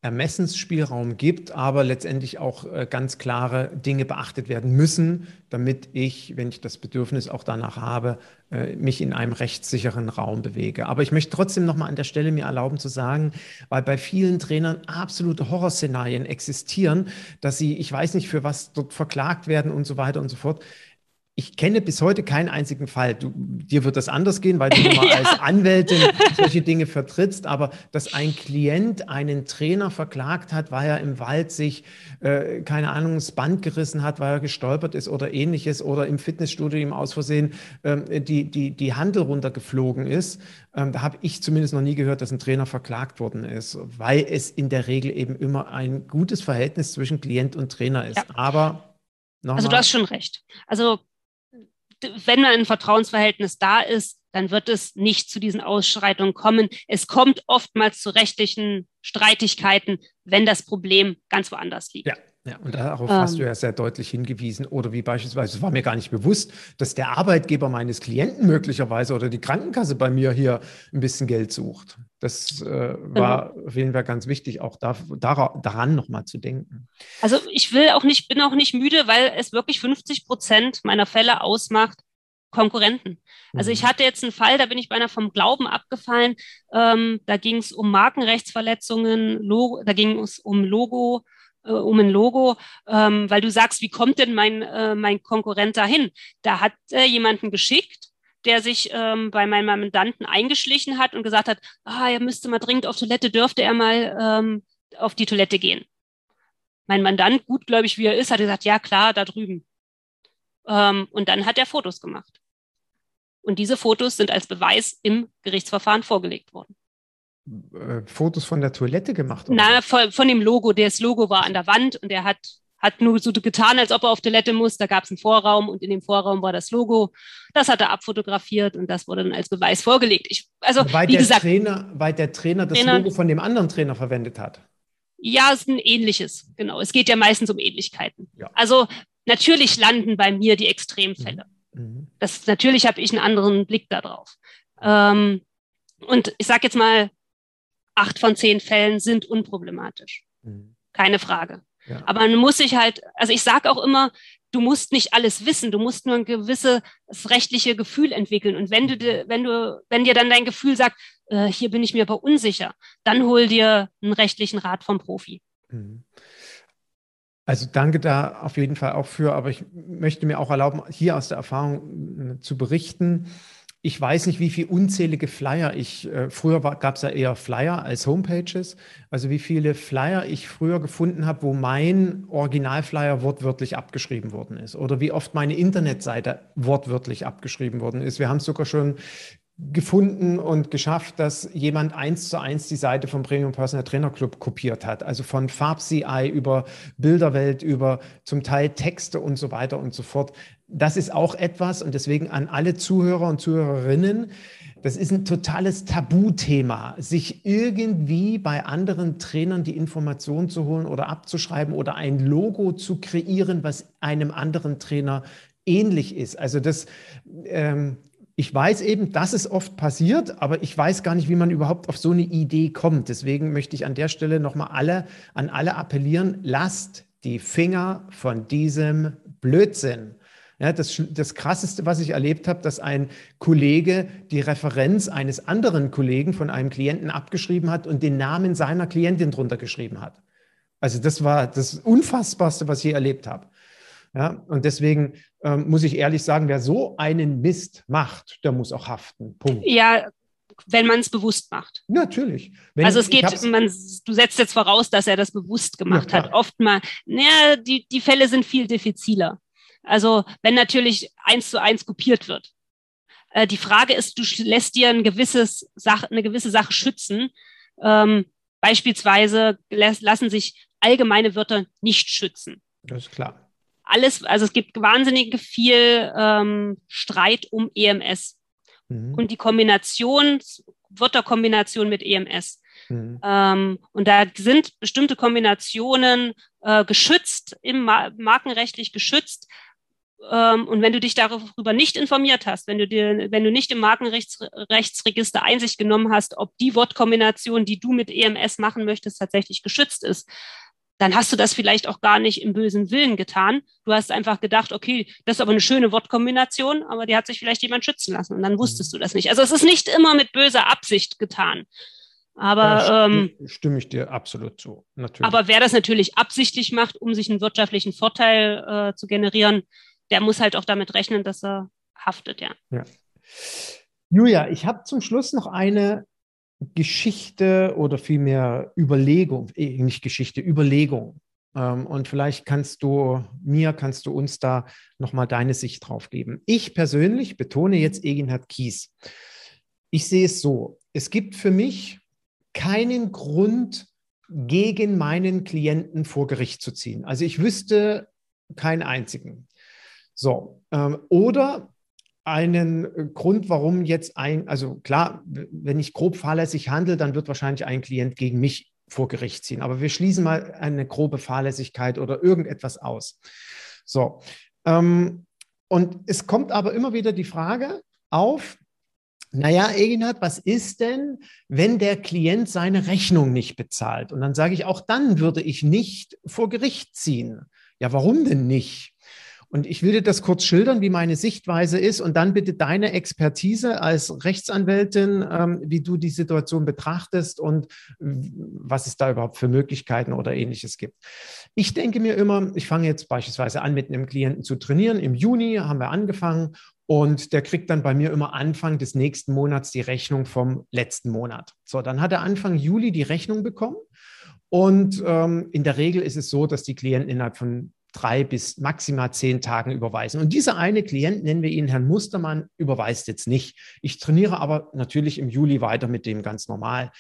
Ermessensspielraum gibt, aber letztendlich auch äh, ganz klare Dinge beachtet werden müssen, damit ich, wenn ich das Bedürfnis auch danach habe, äh, mich in einem rechtssicheren Raum bewege. Aber ich möchte trotzdem noch mal an der Stelle mir erlauben zu sagen, weil bei vielen Trainern absolute Horrorszenarien existieren, dass sie, ich weiß nicht, für was dort verklagt werden und so weiter und so fort ich kenne bis heute keinen einzigen Fall. Du, dir wird das anders gehen, weil du mal ja. als Anwältin solche Dinge vertrittst. Aber dass ein Klient einen Trainer verklagt hat, weil er im Wald sich, äh, keine Ahnung, das Band gerissen hat, weil er gestolpert ist oder ähnliches oder im Fitnessstudio ihm aus Versehen äh, die, die, die Handel runtergeflogen ist, ähm, da habe ich zumindest noch nie gehört, dass ein Trainer verklagt worden ist, weil es in der Regel eben immer ein gutes Verhältnis zwischen Klient und Trainer ist. Ja. Aber also du hast schon recht. Also wenn ein Vertrauensverhältnis da ist, dann wird es nicht zu diesen Ausschreitungen kommen. Es kommt oftmals zu rechtlichen Streitigkeiten, wenn das Problem ganz woanders liegt. Ja. Ja, und darauf ähm, hast du ja sehr deutlich hingewiesen. Oder wie beispielsweise, es war mir gar nicht bewusst, dass der Arbeitgeber meines Klienten möglicherweise oder die Krankenkasse bei mir hier ein bisschen Geld sucht. Das äh, war genau. auf jeden Fall ganz wichtig, auch da, daran nochmal zu denken. Also ich will auch nicht, bin auch nicht müde, weil es wirklich 50 Prozent meiner Fälle ausmacht, Konkurrenten. Also ich mhm. hatte jetzt einen Fall, da bin ich beinahe vom Glauben abgefallen. Ähm, da ging es um Markenrechtsverletzungen, Logo, da ging es um Logo äh, um ein Logo, ähm, weil du sagst, wie kommt denn mein, äh, mein Konkurrent dahin? Da hat äh, jemanden geschickt, der sich ähm, bei meinem Mandanten eingeschlichen hat und gesagt hat, ah, er müsste mal dringend auf Toilette, dürfte er mal ähm, auf die Toilette gehen. Mein Mandant, gutgläubig wie er ist, hat gesagt, ja klar, da drüben. Ähm, und dann hat er Fotos gemacht. Und diese Fotos sind als Beweis im Gerichtsverfahren vorgelegt worden. Äh, Fotos von der Toilette gemacht? Oder? Na, von, von, dem Logo. Das Logo war an der Wand und er hat, hat nur so getan, als ob er auf Toilette muss. Da gab es einen Vorraum und in dem Vorraum war das Logo. Das hat er abfotografiert und das wurde dann als Beweis vorgelegt. Ich, also, weil, wie der gesagt, Trainer, weil der Trainer das Trainer, Logo von dem anderen Trainer verwendet hat. Ja, es ist ein ähnliches, genau. Es geht ja meistens um Ähnlichkeiten. Ja. Also natürlich landen bei mir die Extremfälle. Mhm. mhm. Das, natürlich habe ich einen anderen Blick darauf. Ähm, und ich sage jetzt mal, acht von zehn Fällen sind unproblematisch. Mhm. Keine Frage. Ja. Aber man muss sich halt, also ich sage auch immer, du musst nicht alles wissen, du musst nur ein gewisses rechtliche Gefühl entwickeln. Und wenn du, wenn du, wenn dir dann dein Gefühl sagt, äh, hier bin ich mir aber unsicher, dann hol dir einen rechtlichen Rat vom Profi. Mhm. Also danke da auf jeden Fall auch für, aber ich möchte mir auch erlauben, hier aus der Erfahrung äh, zu berichten ich weiß nicht, wie viele unzählige Flyer ich, äh, früher gab es ja eher Flyer als Homepages, also wie viele Flyer ich früher gefunden habe, wo mein Originalflyer wortwörtlich abgeschrieben worden ist oder wie oft meine Internetseite wortwörtlich abgeschrieben worden ist. Wir haben sogar schon gefunden und geschafft, dass jemand eins zu eins die Seite vom Premium Personal Trainer Club kopiert hat. Also von FarbCI über Bilderwelt, über zum Teil Texte und so weiter und so fort. Das ist auch etwas und deswegen an alle Zuhörer und Zuhörerinnen, das ist ein totales Tabuthema, sich irgendwie bei anderen Trainern die Information zu holen oder abzuschreiben oder ein Logo zu kreieren, was einem anderen Trainer ähnlich ist. Also das ähm, ich weiß eben, dass es oft passiert, aber ich weiß gar nicht, wie man überhaupt auf so eine Idee kommt. Deswegen möchte ich an der Stelle nochmal alle, an alle appellieren, lasst die Finger von diesem Blödsinn. Ja, das, das Krasseste, was ich erlebt habe, dass ein Kollege die Referenz eines anderen Kollegen von einem Klienten abgeschrieben hat und den Namen seiner Klientin drunter geschrieben hat. Also das war das Unfassbarste, was ich je erlebt habe. Ja, und deswegen ähm, muss ich ehrlich sagen, wer so einen Mist macht, der muss auch haften. Punkt. Ja, wenn man es bewusst macht. Natürlich. Wenn also es geht, man, du setzt jetzt voraus, dass er das bewusst gemacht ja, hat. Oft mal, naja, die, die Fälle sind viel diffiziler. Also wenn natürlich eins zu eins kopiert wird. Äh, die Frage ist, du lässt dir ein gewisses Sache, eine gewisse Sache schützen. Ähm, beispielsweise lassen sich allgemeine Wörter nicht schützen. Das ist klar alles, also es gibt wahnsinnig viel ähm, Streit um EMS mhm. und die Kombination, Wörterkombination mit EMS. Mhm. Ähm, und da sind bestimmte Kombinationen äh, geschützt, im Ma markenrechtlich geschützt. Ähm, und wenn du dich darüber nicht informiert hast, wenn du dir, wenn du nicht im Markenrechtsregister Einsicht genommen hast, ob die Wortkombination, die du mit EMS machen möchtest, tatsächlich geschützt ist, dann hast du das vielleicht auch gar nicht im bösen Willen getan. Du hast einfach gedacht, okay, das ist aber eine schöne Wortkombination, aber die hat sich vielleicht jemand schützen lassen und dann wusstest mhm. du das nicht. Also es ist nicht immer mit böser Absicht getan. Aber ja, ähm, stimme ich dir absolut zu. Natürlich. Aber wer das natürlich absichtlich macht, um sich einen wirtschaftlichen Vorteil äh, zu generieren, der muss halt auch damit rechnen, dass er haftet, ja. ja. Julia, ich habe zum Schluss noch eine Geschichte oder vielmehr Überlegung, eh, nicht Geschichte, Überlegung. Ähm, und vielleicht kannst du mir, kannst du uns da nochmal deine Sicht drauf geben. Ich persönlich betone jetzt Eginhard Kies. Ich sehe es so, es gibt für mich keinen Grund, gegen meinen Klienten vor Gericht zu ziehen. Also ich wüsste keinen einzigen. So, ähm, oder einen Grund, warum jetzt ein, also klar, wenn ich grob fahrlässig handle, dann wird wahrscheinlich ein Klient gegen mich vor Gericht ziehen. Aber wir schließen mal eine grobe Fahrlässigkeit oder irgendetwas aus. So. Ähm, und es kommt aber immer wieder die Frage auf, naja, Eginhard, was ist denn, wenn der Klient seine Rechnung nicht bezahlt? Und dann sage ich, auch dann würde ich nicht vor Gericht ziehen. Ja, warum denn nicht? Und ich will dir das kurz schildern, wie meine Sichtweise ist und dann bitte deine Expertise als Rechtsanwältin, ähm, wie du die Situation betrachtest und was es da überhaupt für Möglichkeiten oder ähnliches gibt. Ich denke mir immer, ich fange jetzt beispielsweise an, mit einem Klienten zu trainieren. Im Juni haben wir angefangen und der kriegt dann bei mir immer Anfang des nächsten Monats die Rechnung vom letzten Monat. So, dann hat er Anfang Juli die Rechnung bekommen. Und ähm, in der Regel ist es so, dass die Klienten innerhalb von drei bis maximal zehn Tagen überweisen. Und dieser eine Klient, nennen wir ihn Herrn Mustermann, überweist jetzt nicht. Ich trainiere aber natürlich im Juli weiter mit dem ganz normal.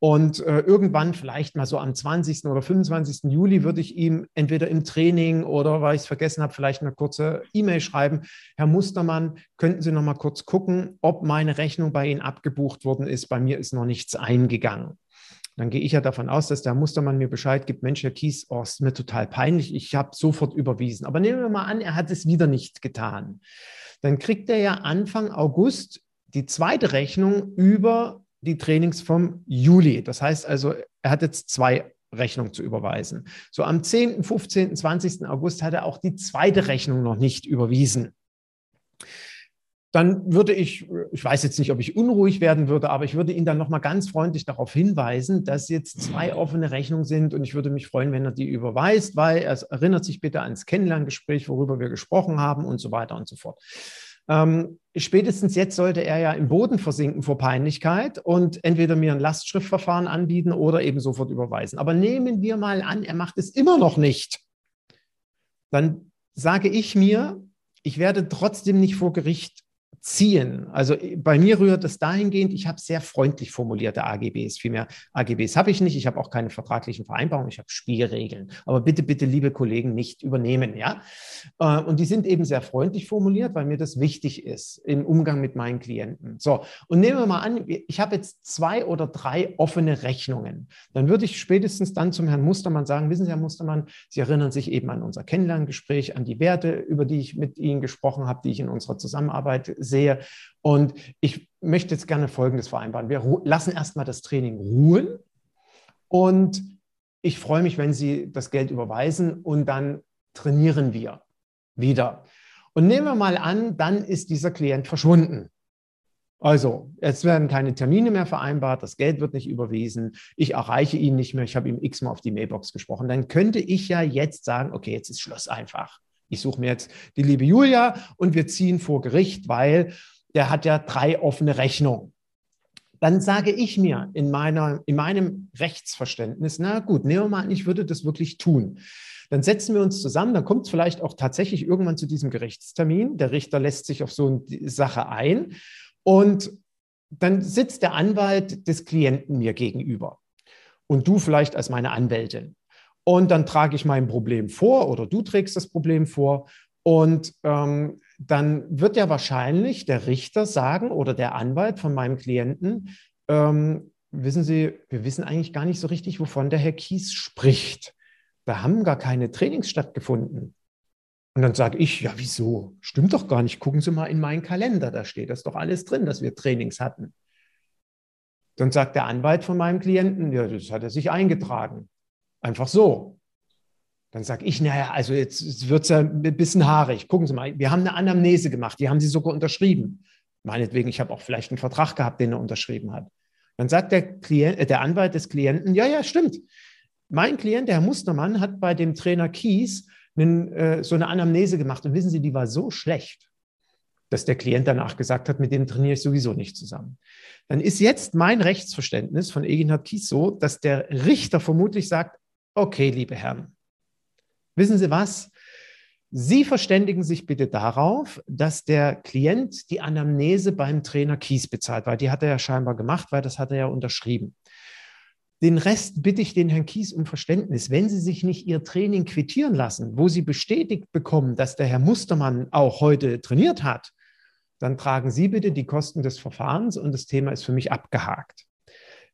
Und äh, irgendwann, vielleicht mal so am 20. oder 25. Juli, würde ich ihm entweder im Training oder, weil ich es vergessen habe, vielleicht eine kurze E-Mail schreiben. Herr Mustermann, könnten Sie noch mal kurz gucken, ob meine Rechnung bei Ihnen abgebucht worden ist? Bei mir ist noch nichts eingegangen. Dann gehe ich ja davon aus, dass der Mustermann mir Bescheid gibt, Mensch, Herr Kies, oh, ist mir total peinlich, ich habe sofort überwiesen. Aber nehmen wir mal an, er hat es wieder nicht getan. Dann kriegt er ja Anfang August die zweite Rechnung über die Trainings vom Juli. Das heißt also, er hat jetzt zwei Rechnungen zu überweisen. So am 10., 15., 20. August hat er auch die zweite Rechnung noch nicht überwiesen dann würde ich, ich weiß jetzt nicht, ob ich unruhig werden würde, aber ich würde ihn dann nochmal ganz freundlich darauf hinweisen, dass jetzt zwei offene Rechnungen sind und ich würde mich freuen, wenn er die überweist, weil er erinnert sich bitte ans Kennenlerngespräch, worüber wir gesprochen haben und so weiter und so fort. Ähm, spätestens jetzt sollte er ja im Boden versinken vor Peinlichkeit und entweder mir ein Lastschriftverfahren anbieten oder eben sofort überweisen. Aber nehmen wir mal an, er macht es immer noch nicht. Dann sage ich mir, ich werde trotzdem nicht vor Gericht ziehen. Also äh, bei mir rührt es dahingehend, ich habe sehr freundlich formulierte AGBs. Vielmehr AGBs habe ich nicht. Ich habe auch keine vertraglichen Vereinbarungen. Ich habe Spielregeln. Aber bitte, bitte, liebe Kollegen, nicht übernehmen. Ja? Äh, und die sind eben sehr freundlich formuliert, weil mir das wichtig ist im Umgang mit meinen Klienten. So, und nehmen wir mal an, ich habe jetzt zwei oder drei offene Rechnungen. Dann würde ich spätestens dann zum Herrn Mustermann sagen, wissen Sie, Herr Mustermann, Sie erinnern sich eben an unser Kennenlerngespräch, an die Werte, über die ich mit Ihnen gesprochen habe, die ich in unserer Zusammenarbeit sehe. Und ich möchte jetzt gerne Folgendes vereinbaren. Wir lassen erstmal das Training ruhen und ich freue mich, wenn Sie das Geld überweisen und dann trainieren wir wieder. Und nehmen wir mal an, dann ist dieser Klient verschwunden. Also, es werden keine Termine mehr vereinbart, das Geld wird nicht überwiesen, ich erreiche ihn nicht mehr, ich habe ihm x-mal auf die Mailbox gesprochen. Dann könnte ich ja jetzt sagen, okay, jetzt ist Schluss einfach. Ich suche mir jetzt die liebe Julia und wir ziehen vor Gericht, weil der hat ja drei offene Rechnungen. Dann sage ich mir in, meiner, in meinem Rechtsverständnis, na gut, nehmen wir mal an, ich würde das wirklich tun. Dann setzen wir uns zusammen, dann kommt es vielleicht auch tatsächlich irgendwann zu diesem Gerichtstermin. Der Richter lässt sich auf so eine Sache ein und dann sitzt der Anwalt des Klienten mir gegenüber und du vielleicht als meine Anwältin. Und dann trage ich mein Problem vor oder du trägst das Problem vor. Und ähm, dann wird ja wahrscheinlich der Richter sagen oder der Anwalt von meinem Klienten, ähm, wissen Sie, wir wissen eigentlich gar nicht so richtig, wovon der Herr Kies spricht. Da haben gar keine Trainings stattgefunden. Und dann sage ich, ja, wieso? Stimmt doch gar nicht. Gucken Sie mal in meinen Kalender, da steht das doch alles drin, dass wir Trainings hatten. Dann sagt der Anwalt von meinem Klienten, ja, das hat er sich eingetragen. Einfach so. Dann sage ich, naja, also jetzt wird es ja ein bisschen haarig. Gucken Sie mal, wir haben eine Anamnese gemacht, die haben Sie sogar unterschrieben. Meinetwegen, ich habe auch vielleicht einen Vertrag gehabt, den er unterschrieben hat. Dann sagt der, Klient, äh, der Anwalt des Klienten, ja, ja, stimmt. Mein Klient, der Herr Mustermann, hat bei dem Trainer Kies einen, äh, so eine Anamnese gemacht. Und wissen Sie, die war so schlecht, dass der Klient danach gesagt hat, mit dem trainiere ich sowieso nicht zusammen. Dann ist jetzt mein Rechtsverständnis von Eginhard Kies so, dass der Richter vermutlich sagt, okay, liebe Herren, wissen Sie was? Sie verständigen sich bitte darauf, dass der Klient die Anamnese beim Trainer Kies bezahlt, weil die hat er ja scheinbar gemacht, weil das hat er ja unterschrieben. Den Rest bitte ich den Herrn Kies um Verständnis. Wenn Sie sich nicht Ihr Training quittieren lassen, wo Sie bestätigt bekommen, dass der Herr Mustermann auch heute trainiert hat, dann tragen Sie bitte die Kosten des Verfahrens und das Thema ist für mich abgehakt.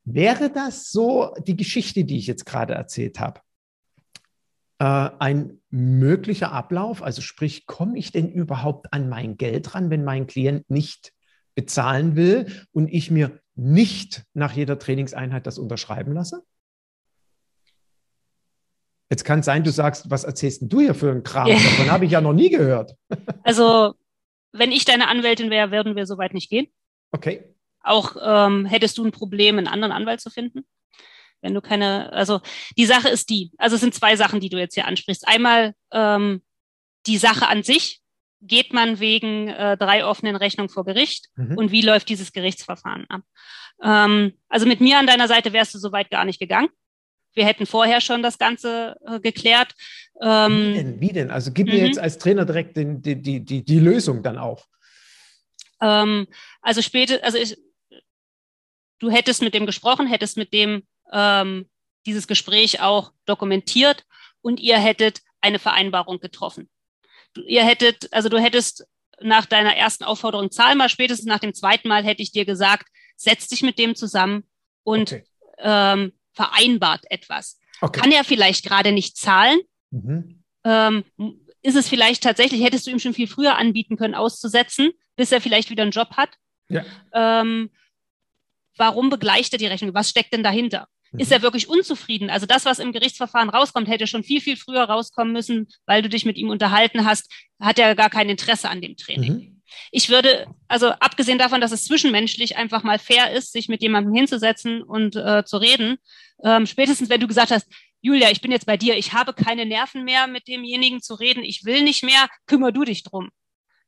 Wäre das so die Geschichte, die ich jetzt gerade erzählt habe? Äh, ein möglicher Ablauf, also sprich, komme ich denn überhaupt an mein Geld ran, wenn mein Klient nicht bezahlen will und ich mir nicht nach jeder Trainingseinheit das unterschreiben lasse? Jetzt kann es sein, du sagst, was erzählst du hier für einen Kram? Yeah. Davon habe ich ja noch nie gehört. Also, wenn ich deine Anwältin wäre, würden wir so weit nicht gehen. Okay. Auch ähm, hättest du ein Problem, einen anderen Anwalt zu finden? Wenn du keine, also die Sache ist die, also es sind zwei Sachen, die du jetzt hier ansprichst. Einmal ähm, die Sache an sich, geht man wegen äh, drei offenen Rechnungen vor Gericht mhm. und wie läuft dieses Gerichtsverfahren ab? Ähm, also mit mir an deiner Seite wärst du soweit gar nicht gegangen. Wir hätten vorher schon das Ganze äh, geklärt. Ähm, wie, denn? wie denn? Also gib mir mhm. jetzt als Trainer direkt den, die, die, die, die Lösung dann auf. Ähm, also später, also ich, du hättest mit dem gesprochen, hättest mit dem ähm, dieses Gespräch auch dokumentiert und ihr hättet eine Vereinbarung getroffen ihr hättet, also du hättest nach deiner ersten Aufforderung, zahl mal, spätestens nach dem zweiten Mal hätte ich dir gesagt, setz dich mit dem zusammen und okay. ähm, vereinbart etwas. Okay. Kann er vielleicht gerade nicht zahlen? Mhm. Ähm, ist es vielleicht tatsächlich, hättest du ihm schon viel früher anbieten können, auszusetzen, bis er vielleicht wieder einen Job hat? Ja. Ähm, warum begleicht er die Rechnung? Was steckt denn dahinter? ist er wirklich unzufrieden. Also das, was im Gerichtsverfahren rauskommt, hätte schon viel, viel früher rauskommen müssen, weil du dich mit ihm unterhalten hast, hat er gar kein Interesse an dem Training. Mhm. Ich würde, also abgesehen davon, dass es zwischenmenschlich einfach mal fair ist, sich mit jemandem hinzusetzen und äh, zu reden, ähm, spätestens wenn du gesagt hast, Julia, ich bin jetzt bei dir, ich habe keine Nerven mehr, mit demjenigen zu reden, ich will nicht mehr, kümmer du dich drum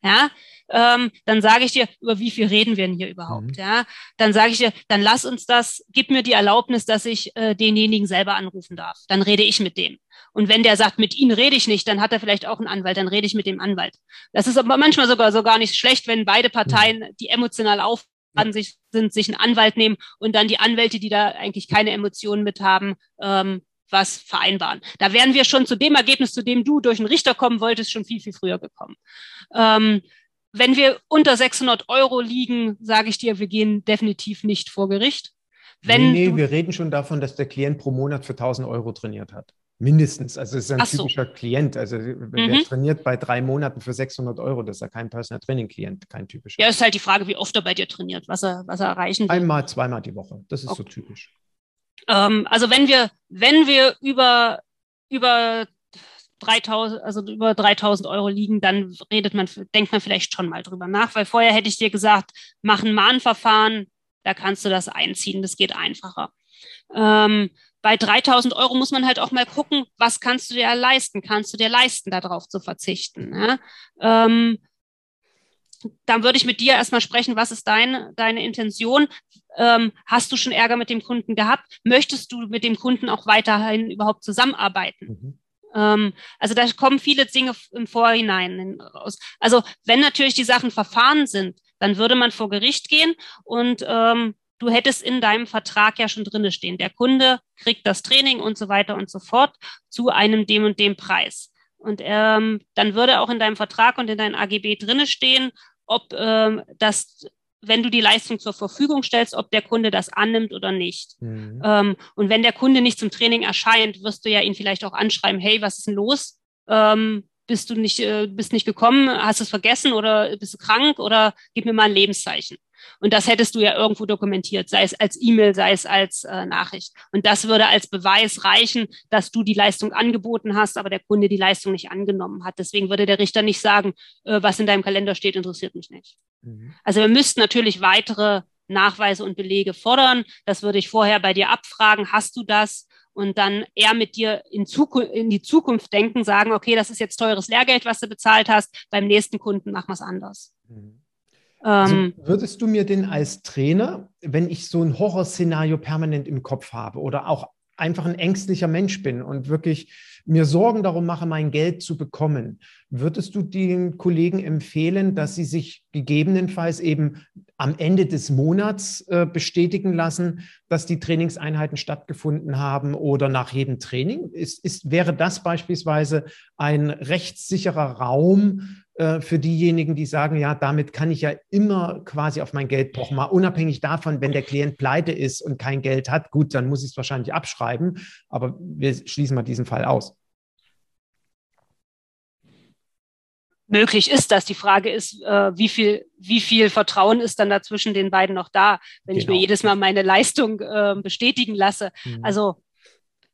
ja, ähm, dann sage ich dir, über wie viel reden wir denn hier überhaupt? Mhm. Ja, dann sage ich dir, dann lass uns das, gib mir die Erlaubnis, dass ich äh, denjenigen selber anrufen darf. Dann rede ich mit dem. Und wenn der sagt, mit Ihnen rede ich nicht, dann hat er vielleicht auch einen Anwalt, dann rede ich mit dem Anwalt. Das ist aber manchmal sogar so gar nicht schlecht, wenn beide Parteien, mhm. die emotional auf an sich sind, sich einen Anwalt nehmen und dann die Anwälte, die da eigentlich keine Emotionen mit haben, ähm, was vereinbaren. Da wären wir schon zu dem Ergebnis, zu dem du durch einen Richter kommen wolltest, schon viel, viel früher gekommen. Ähm, wenn wir unter 600 Euro liegen, sage ich dir, wir gehen definitiv nicht vor Gericht. Wenn nee, nee wir reden schon davon, dass der Klient pro Monat für 1000 Euro trainiert hat. Mindestens. Also es ist ein Ach typischer so. Klient. Also mhm. wer trainiert bei drei Monaten für 600 Euro, das ist ja kein Personal Training Klient, kein typischer. Ja, ist halt die Frage, wie oft er bei dir trainiert, was er, was er erreichen will. Einmal, zweimal die Woche. Das ist okay. so typisch. Ähm, also wenn wir, wenn wir über, über 3000, also über 3000 Euro liegen, dann redet man, denkt man vielleicht schon mal drüber nach, weil vorher hätte ich dir gesagt, mach ein Mahnverfahren, da kannst du das einziehen, das geht einfacher. Ähm, bei 3000 Euro muss man halt auch mal gucken, was kannst du dir leisten? Kannst du dir leisten, darauf zu verzichten? Ja? Ähm, dann würde ich mit dir erstmal sprechen, was ist dein, deine Intention? Ähm, hast du schon Ärger mit dem Kunden gehabt? Möchtest du mit dem Kunden auch weiterhin überhaupt zusammenarbeiten? Mhm. Ähm, also da kommen viele Dinge im Vorhinein raus. Also wenn natürlich die Sachen verfahren sind, dann würde man vor Gericht gehen und ähm, du hättest in deinem Vertrag ja schon drinne stehen, der Kunde kriegt das Training und so weiter und so fort zu einem dem und dem Preis. Und ähm, dann würde auch in deinem Vertrag und in deinem AGB drinne stehen, ob ähm, das, wenn du die Leistung zur Verfügung stellst, ob der Kunde das annimmt oder nicht. Mhm. Ähm, und wenn der Kunde nicht zum Training erscheint, wirst du ja ihn vielleicht auch anschreiben, hey, was ist denn los? Ähm, bist du nicht, äh, bist nicht gekommen, hast es vergessen oder bist du krank oder gib mir mal ein Lebenszeichen. Und das hättest du ja irgendwo dokumentiert, sei es als E-Mail, sei es als äh, Nachricht. Und das würde als Beweis reichen, dass du die Leistung angeboten hast, aber der Kunde die Leistung nicht angenommen hat. Deswegen würde der Richter nicht sagen, äh, was in deinem Kalender steht, interessiert mich nicht. Mhm. Also wir müssten natürlich weitere Nachweise und Belege fordern. Das würde ich vorher bei dir abfragen. Hast du das? Und dann eher mit dir in, Zukunft, in die Zukunft denken, sagen, okay, das ist jetzt teures Lehrgeld, was du bezahlt hast. Beim nächsten Kunden machen wir es anders. Mhm. Also ähm, würdest du mir denn als Trainer, wenn ich so ein Horrorszenario permanent im Kopf habe oder auch einfach ein ängstlicher Mensch bin und wirklich mir Sorgen darum mache, mein Geld zu bekommen, würdest du den Kollegen empfehlen, dass sie sich gegebenenfalls eben am Ende des Monats äh, bestätigen lassen, dass die Trainingseinheiten stattgefunden haben oder nach jedem Training? Ist, ist, wäre das beispielsweise ein rechtssicherer Raum für diejenigen, die sagen, ja, damit kann ich ja immer quasi auf mein Geld pochen, mal unabhängig davon, wenn der Klient pleite ist und kein Geld hat, gut, dann muss ich es wahrscheinlich abschreiben, aber wir schließen mal diesen Fall aus. möglich ist das. Die Frage ist, äh, wie viel, wie viel Vertrauen ist dann dazwischen den beiden noch da, wenn genau. ich mir genau. jedes Mal meine Leistung äh, bestätigen lasse. Mhm. Also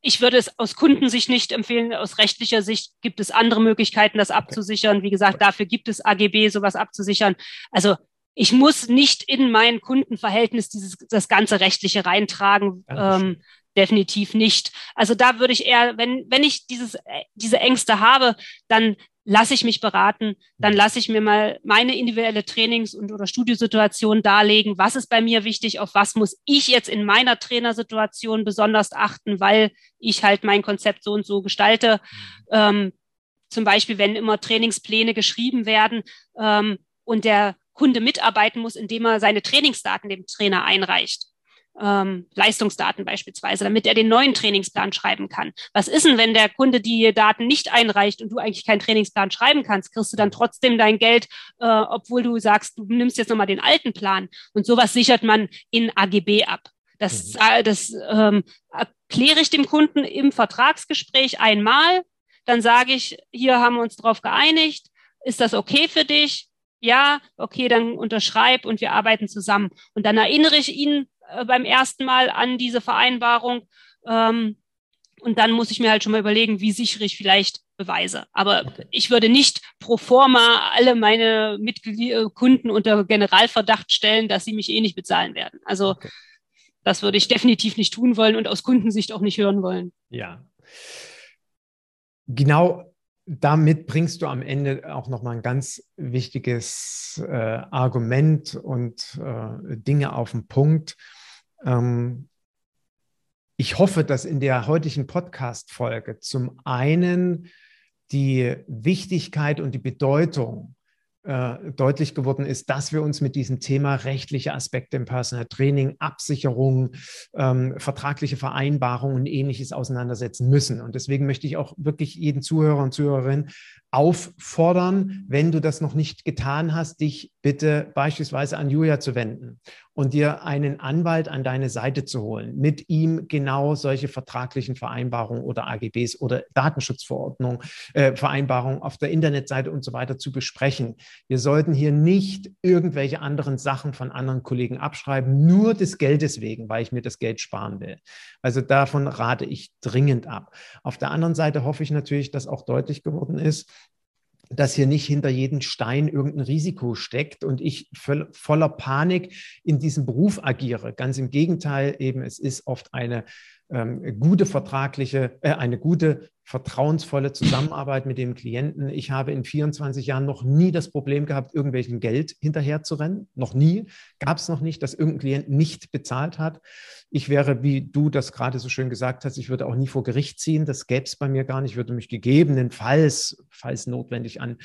ich würde es aus Kundensicht nicht empfehlen. Aus rechtlicher Sicht gibt es andere Möglichkeiten, das abzusichern. Wie gesagt, dafür gibt es AGB, sowas abzusichern. Also ich muss nicht in mein Kundenverhältnis dieses, das ganze Rechtliche reintragen. Ähm, definitiv nicht. Also da würde ich eher, wenn, wenn ich dieses, äh, diese Ängste habe, dann lasse ich mich beraten, dann lasse ich mir mal meine individuelle Trainings- und oder Studiosituation darlegen, was ist bei mir wichtig, auf was muss ich jetzt in meiner Trainersituation besonders achten, weil ich halt mein Konzept so und so gestalte. Ähm, zum Beispiel, wenn immer Trainingspläne geschrieben werden ähm, und der Kunde mitarbeiten muss, indem er seine Trainingsdaten dem Trainer einreicht ähm, Leistungsdaten beispielsweise, damit er den neuen Trainingsplan schreiben kann. Was ist denn, wenn der Kunde die Daten nicht einreicht und du eigentlich keinen Trainingsplan schreiben kannst? Kriegst du dann trotzdem dein Geld, äh, obwohl du sagst, du nimmst jetzt nochmal den alten Plan? Und sowas sichert man in AGB ab. Das, mhm. äh, das ähm, erkläre ich dem Kunden im Vertragsgespräch einmal. Dann sage ich, hier haben wir uns drauf geeinigt. Ist das okay für dich? Ja, okay, dann unterschreib und wir arbeiten zusammen. Und dann erinnere ich ihn beim ersten Mal an diese Vereinbarung. Ähm, und dann muss ich mir halt schon mal überlegen, wie sichere ich vielleicht Beweise. Aber ich würde nicht pro forma alle meine Mitglied äh, Kunden unter Generalverdacht stellen, dass sie mich eh nicht bezahlen werden. Also okay. das würde ich definitiv nicht tun wollen und aus Kundensicht auch nicht hören wollen. Ja. Genau damit bringst du am Ende auch nochmal ein ganz wichtiges äh, Argument und äh, Dinge auf den Punkt. Ähm, ich hoffe, dass in der heutigen Podcast-Folge zum einen die Wichtigkeit und die Bedeutung äh, deutlich geworden ist, dass wir uns mit diesem Thema rechtliche Aspekte im Personal Training, Absicherung, ähm, vertragliche Vereinbarungen und ähnliches auseinandersetzen müssen. Und deswegen möchte ich auch wirklich jeden Zuhörer und Zuhörerin auffordern, wenn du das noch nicht getan hast, dich bitte beispielsweise an Julia zu wenden und dir einen Anwalt an deine Seite zu holen, mit ihm genau solche vertraglichen Vereinbarungen oder AGBs oder Datenschutzverordnungen, äh, Vereinbarungen auf der Internetseite und so weiter zu besprechen. Wir sollten hier nicht irgendwelche anderen Sachen von anderen Kollegen abschreiben, nur des Geldes wegen, weil ich mir das Geld sparen will. Also davon rate ich dringend ab. Auf der anderen Seite hoffe ich natürlich, dass auch deutlich geworden ist, dass hier nicht hinter jedem Stein irgendein Risiko steckt und ich voller Panik in diesem Beruf agiere. Ganz im Gegenteil, eben es ist oft eine ähm, gute vertragliche, äh, eine gute vertrauensvolle Zusammenarbeit mit dem Klienten. Ich habe in 24 Jahren noch nie das Problem gehabt, irgendwelchen Geld hinterher zu rennen. Noch nie. Gab es noch nicht, dass irgendein Klient nicht bezahlt hat. Ich wäre, wie du das gerade so schön gesagt hast, ich würde auch nie vor Gericht ziehen. Das gäbe es bei mir gar nicht. Ich würde mich gegebenenfalls, falls notwendig, an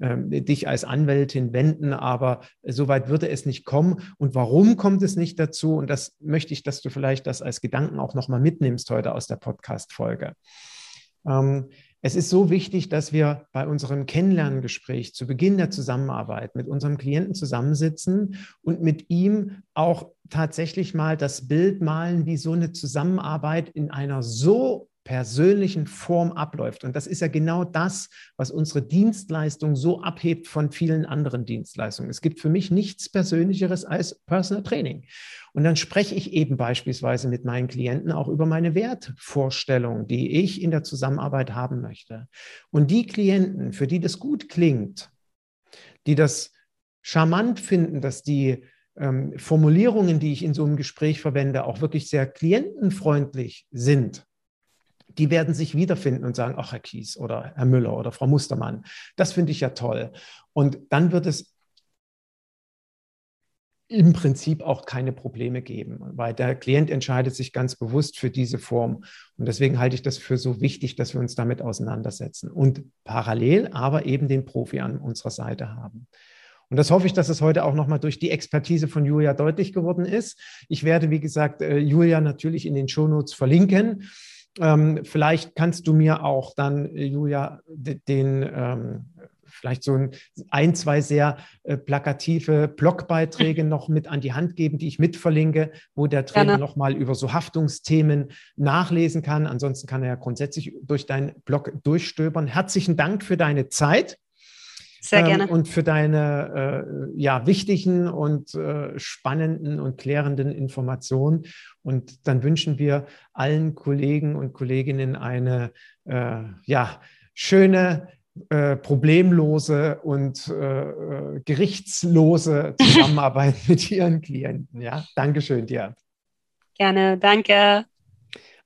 ähm, dich als Anwältin wenden. Aber soweit würde es nicht kommen. Und warum kommt es nicht dazu? Und das möchte ich, dass du vielleicht das als Gedanken auch nochmal mitnimmst heute aus der Podcast-Folge. Ähm, es ist so wichtig, dass wir bei unserem Kennenlerngespräch zu Beginn der Zusammenarbeit mit unserem Klienten zusammensitzen und mit ihm auch tatsächlich mal das Bild malen, wie so eine Zusammenarbeit in einer so persönlichen Form abläuft. Und das ist ja genau das, was unsere Dienstleistung so abhebt von vielen anderen Dienstleistungen. Es gibt für mich nichts Persönlicheres als Personal Training. Und dann spreche ich eben beispielsweise mit meinen Klienten auch über meine Wertvorstellung, die ich in der Zusammenarbeit haben möchte. Und die Klienten, für die das gut klingt, die das charmant finden, dass die ähm, Formulierungen, die ich in so einem Gespräch verwende, auch wirklich sehr klientenfreundlich sind, die werden sich wiederfinden und sagen, ach, Herr Kies oder Herr Müller oder Frau Mustermann, das finde ich ja toll. Und dann wird es im Prinzip auch keine Probleme geben, weil der Klient entscheidet sich ganz bewusst für diese Form. Und deswegen halte ich das für so wichtig, dass wir uns damit auseinandersetzen und parallel aber eben den Profi an unserer Seite haben. Und das hoffe ich, dass es heute auch nochmal durch die Expertise von Julia deutlich geworden ist. Ich werde, wie gesagt, äh, Julia natürlich in den Shownotes verlinken. Ähm, vielleicht kannst du mir auch dann, äh, Julia, den ähm, vielleicht so ein, ein zwei sehr äh, plakative Blogbeiträge noch mit an die Hand geben, die ich mitverlinke, wo der Trainer nochmal über so Haftungsthemen nachlesen kann. Ansonsten kann er ja grundsätzlich durch deinen Blog durchstöbern. Herzlichen Dank für deine Zeit. Sehr ähm, gerne. Ähm, und für deine äh, ja, wichtigen und äh, spannenden und klärenden Informationen. Und dann wünschen wir allen Kollegen und Kolleginnen eine äh, ja, schöne, äh, problemlose und äh, äh, gerichtslose Zusammenarbeit mit ihren Klienten. Ja, Dankeschön dir. Gerne, danke.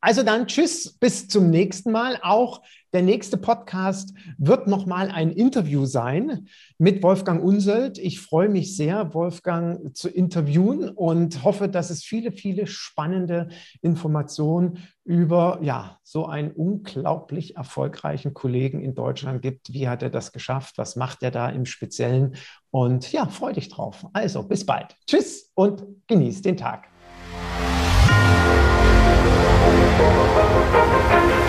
Also dann tschüss, bis zum nächsten Mal. Auch der nächste Podcast wird nochmal ein Interview sein mit Wolfgang Unsöld. Ich freue mich sehr, Wolfgang zu interviewen und hoffe, dass es viele, viele spannende Informationen über ja, so einen unglaublich erfolgreichen Kollegen in Deutschland gibt. Wie hat er das geschafft? Was macht er da im Speziellen? Und ja, freue dich drauf. Also, bis bald. Tschüss und genieß den Tag. Música